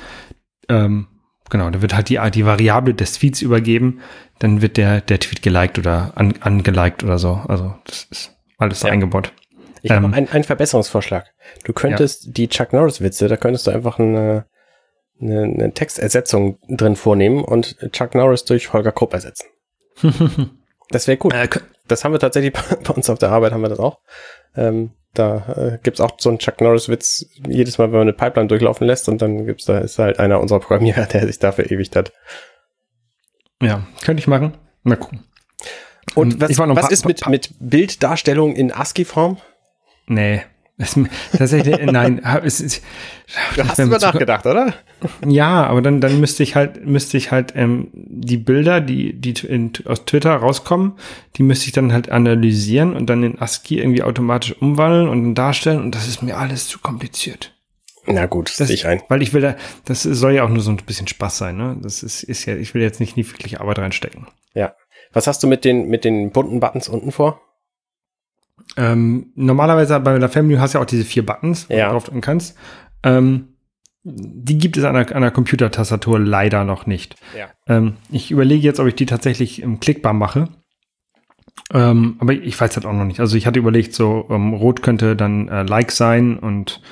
Ähm, genau, da wird halt die, die Variable des Tweets übergeben. Dann wird der, der Tweet geliked oder an, angeliked oder so. Also das ist alles ja. eingebaut. Ich ähm, habe einen, einen Verbesserungsvorschlag. Du könntest ja. die Chuck Norris-Witze, da könntest du einfach eine, eine, eine Textersetzung drin vornehmen und Chuck Norris durch Holger Krupp ersetzen. das wäre gut. Äh, das haben wir tatsächlich bei uns auf der Arbeit haben wir das auch. Ähm, da äh, gibt's auch so einen Chuck Norris-Witz jedes Mal, wenn man eine Pipeline durchlaufen lässt und dann gibt's da ist halt einer unserer Programmierer, der sich dafür ewig hat. Ja, könnte ich machen. Mal gucken. Und was, was ist mit, mit Bilddarstellung in ASCII-Form? Nee. Es, tatsächlich, nein, es, es, du hast über nachgedacht, oder? Ja, aber dann, dann müsste ich halt, müsste ich halt ähm, die Bilder, die, die in, aus Twitter rauskommen, die müsste ich dann halt analysieren und dann in ASCII irgendwie automatisch umwandeln und darstellen und das ist mir alles zu kompliziert. Na gut, das sehe ich ein. Weil ich will da, das soll ja auch nur so ein bisschen Spaß sein, ne? Das ist, ist ja, ich will jetzt nicht nie wirklich Arbeit reinstecken. Ja. Was hast du mit den, mit den bunten Buttons unten vor? Ähm, normalerweise bei der Family hast du ja auch diese vier Buttons, wo ja. du drauf drücken kannst. Ähm, die gibt es an der, an der Computertastatur leider noch nicht. Ja. Ähm, ich überlege jetzt, ob ich die tatsächlich im klickbar mache. Ähm, aber ich weiß das auch noch nicht. Also ich hatte überlegt, so ähm, rot könnte dann äh, Like sein und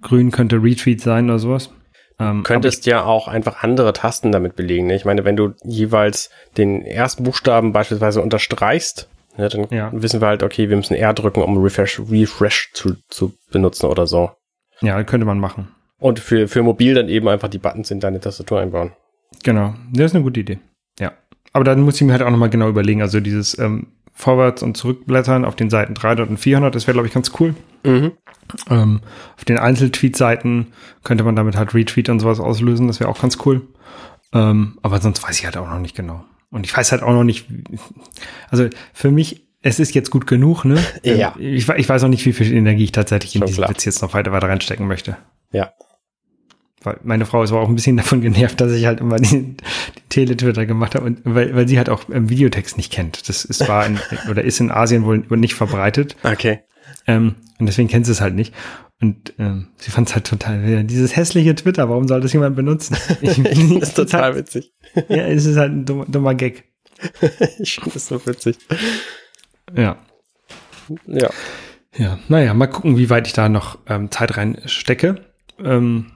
grün könnte Retweet sein oder sowas. Ähm, könntest ja auch einfach andere Tasten damit belegen. Ne? Ich meine, wenn du jeweils den ersten Buchstaben beispielsweise unterstreichst, ja, dann ja. wissen wir halt, okay, wir müssen R drücken, um Refresh, Refresh zu, zu benutzen oder so. Ja, könnte man machen. Und für, für mobil dann eben einfach die Buttons in deine Tastatur einbauen. Genau, das ist eine gute Idee. Ja. Aber dann muss ich mir halt auch nochmal genau überlegen. Also dieses ähm, Vorwärts- und Zurückblättern auf den Seiten 300 und 400, das wäre, glaube ich, ganz cool. Mhm. Ähm, auf den Einzeltweet-Seiten könnte man damit halt Retweet und sowas auslösen. Das wäre auch ganz cool. Ähm, aber sonst weiß ich halt auch noch nicht genau. Und ich weiß halt auch noch nicht, also für mich, es ist jetzt gut genug, ne? Ja. Ich, ich weiß auch nicht, wie viel Energie ich tatsächlich Schon in diesen Witz jetzt noch weiter, weiter reinstecken möchte. Ja. Weil meine Frau ist aber auch ein bisschen davon genervt, dass ich halt immer den, den Teletwitter gemacht habe und weil, weil sie halt auch ähm, Videotext nicht kennt. Das ist war in, oder ist in Asien wohl nicht verbreitet. Okay. Ähm, und deswegen kennt sie es halt nicht. Und ähm, sie fand es halt total, ja, dieses hässliche Twitter, warum soll das jemand benutzen? Ich, das ist total halt, witzig. Ja, es ist halt ein dummer, dummer Gag. ich finde das so witzig. Ja. Ja. Ja, naja, mal gucken, wie weit ich da noch ähm, Zeit reinstecke. Ähm,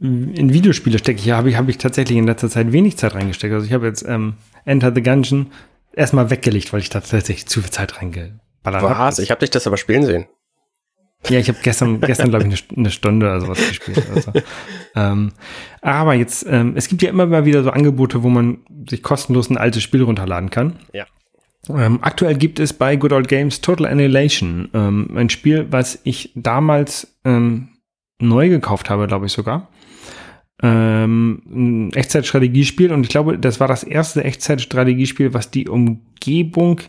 in Videospiele stecke ich ja, habe ich, hab ich tatsächlich in letzter Zeit wenig Zeit reingesteckt. Also ich habe jetzt ähm, Enter the Gungeon erstmal weggelegt, weil ich da tatsächlich zu viel Zeit reingeballert habe. Was? Ich habe dich das aber spielen sehen. Ja, ich habe gestern, gestern glaube ich, eine, eine, Stunde oder sowas gespielt. Also. ähm, aber jetzt, ähm, es gibt ja immer mal wieder so Angebote, wo man sich kostenlos ein altes Spiel runterladen kann. Ja. Ähm, aktuell gibt es bei Good Old Games Total Annihilation, ähm, ein Spiel, was ich damals ähm, neu gekauft habe, glaube ich sogar. Ähm, ein Echtzeitstrategiespiel und ich glaube, das war das erste Echtzeitstrategiespiel, was die Umgebung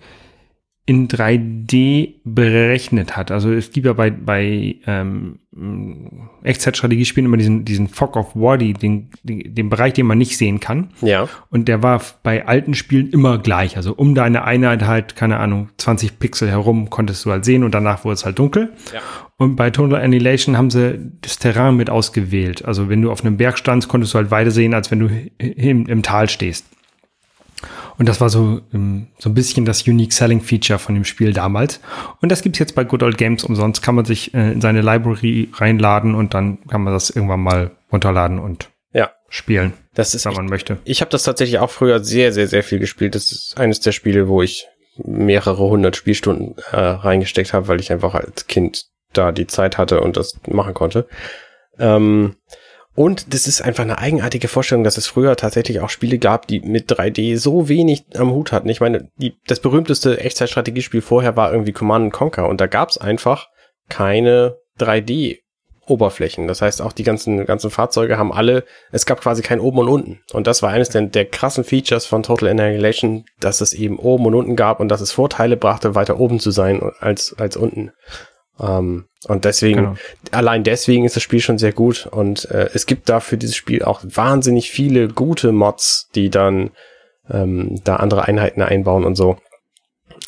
in 3D berechnet hat. Also es gibt ja bei, bei ähm, Echtzeitstrategiespielen immer diesen, diesen Fog of War, die, den, den, den Bereich, den man nicht sehen kann. Ja. Und der war bei alten Spielen immer gleich. Also um deine Einheit halt, keine Ahnung, 20 Pixel herum konntest du halt sehen und danach wurde es halt dunkel. Ja. Und bei Total Annihilation haben sie das Terrain mit ausgewählt. Also wenn du auf einem Berg standst, konntest du halt weiter sehen, als wenn du im, im Tal stehst. Und das war so, ähm, so ein bisschen das Unique Selling Feature von dem Spiel damals. Und das gibt's jetzt bei Good Old Games umsonst. Kann man sich äh, in seine Library reinladen und dann kann man das irgendwann mal runterladen und ja. spielen. Das ist, wenn man möchte. Ich habe das tatsächlich auch früher sehr, sehr, sehr viel gespielt. Das ist eines der Spiele, wo ich mehrere hundert Spielstunden äh, reingesteckt habe, weil ich einfach als Kind da die Zeit hatte und das machen konnte. Ähm, und das ist einfach eine eigenartige Vorstellung, dass es früher tatsächlich auch Spiele gab, die mit 3D so wenig am Hut hatten. Ich meine, die, das berühmteste Echtzeitstrategiespiel vorher war irgendwie Command Conquer und da gab es einfach keine 3D Oberflächen. Das heißt, auch die ganzen, ganzen Fahrzeuge haben alle, es gab quasi kein oben und unten. Und das war eines der, der krassen Features von Total Annihilation, dass es eben oben und unten gab und dass es Vorteile brachte, weiter oben zu sein als, als unten. Ähm, und deswegen, genau. allein deswegen ist das Spiel schon sehr gut. Und äh, es gibt da für dieses Spiel auch wahnsinnig viele gute Mods, die dann ähm, da andere Einheiten einbauen und so.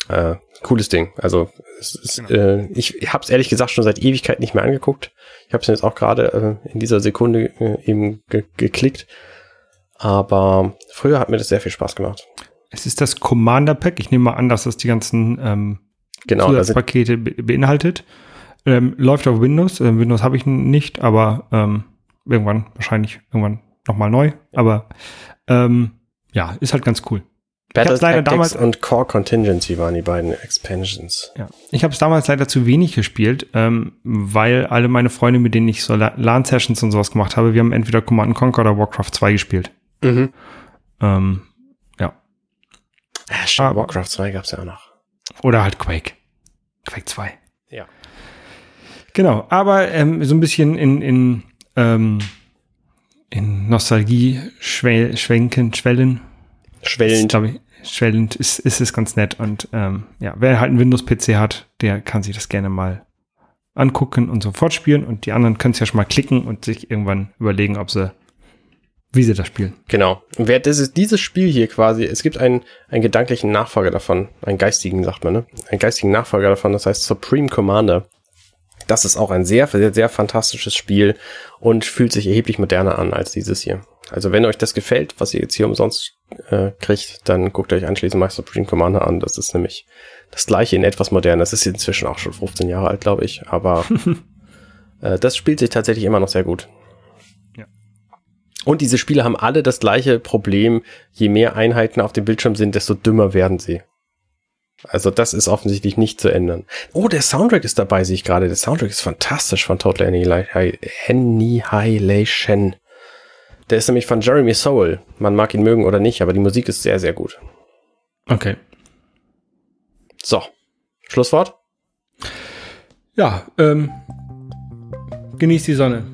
Äh, cooles Ding. Also es ist, genau. äh, ich habe es ehrlich gesagt schon seit Ewigkeit nicht mehr angeguckt. Ich habe es jetzt auch gerade äh, in dieser Sekunde äh, eben ge geklickt. Aber früher hat mir das sehr viel Spaß gemacht. Es ist das Commander Pack. Ich nehme mal an, dass das die ganzen ähm, genau, Zusatzpakete be beinhaltet. Ähm, läuft auf Windows. Äh, Windows habe ich nicht, aber ähm, irgendwann wahrscheinlich irgendwann nochmal neu. Aber ähm, ja, ist halt ganz cool. Battle leider damals und Core Contingency waren die beiden Expansions. Ja. Ich habe es damals leider zu wenig gespielt, ähm, weil alle meine Freunde, mit denen ich so LAN-Sessions und sowas gemacht habe, wir haben entweder Command Conquer oder Warcraft 2 gespielt. Mhm. Ähm, ja. Ja, stimmt, Aber, Warcraft 2 gab es ja auch noch. Oder halt Quake. Quake 2. Ja. Genau, aber ähm, so ein bisschen in, in, ähm, in Nostalgie schwenken, schwellen. Schwellend. Ist, ich, schwellend ist, ist es ganz nett. Und ähm, ja, wer halt einen Windows-PC hat, der kann sich das gerne mal angucken und sofort spielen. Und die anderen können es ja schon mal klicken und sich irgendwann überlegen, ob sie, wie sie das spielen. Genau. Und wer dieses, dieses Spiel hier quasi, es gibt einen, einen gedanklichen Nachfolger davon, einen geistigen, sagt man, ne? Einen geistigen Nachfolger davon, das heißt Supreme Commander. Das ist auch ein sehr, sehr, sehr fantastisches Spiel und fühlt sich erheblich moderner an als dieses hier. Also wenn euch das gefällt, was ihr jetzt hier umsonst äh, kriegt, dann guckt euch anschließend mal Supreme Commander an. Das ist nämlich das gleiche in etwas moderner. Das ist inzwischen auch schon 15 Jahre alt, glaube ich. Aber äh, das spielt sich tatsächlich immer noch sehr gut. Und diese Spiele haben alle das gleiche Problem. Je mehr Einheiten auf dem Bildschirm sind, desto dümmer werden sie. Also das ist offensichtlich nicht zu ändern. Oh, der Soundtrack ist dabei, sehe ich gerade. Der Soundtrack ist fantastisch von Total Annihilation. Der ist nämlich von Jeremy Soule. Man mag ihn mögen oder nicht, aber die Musik ist sehr, sehr gut. Okay. So. Schlusswort? Ja, ähm, genießt die Sonne.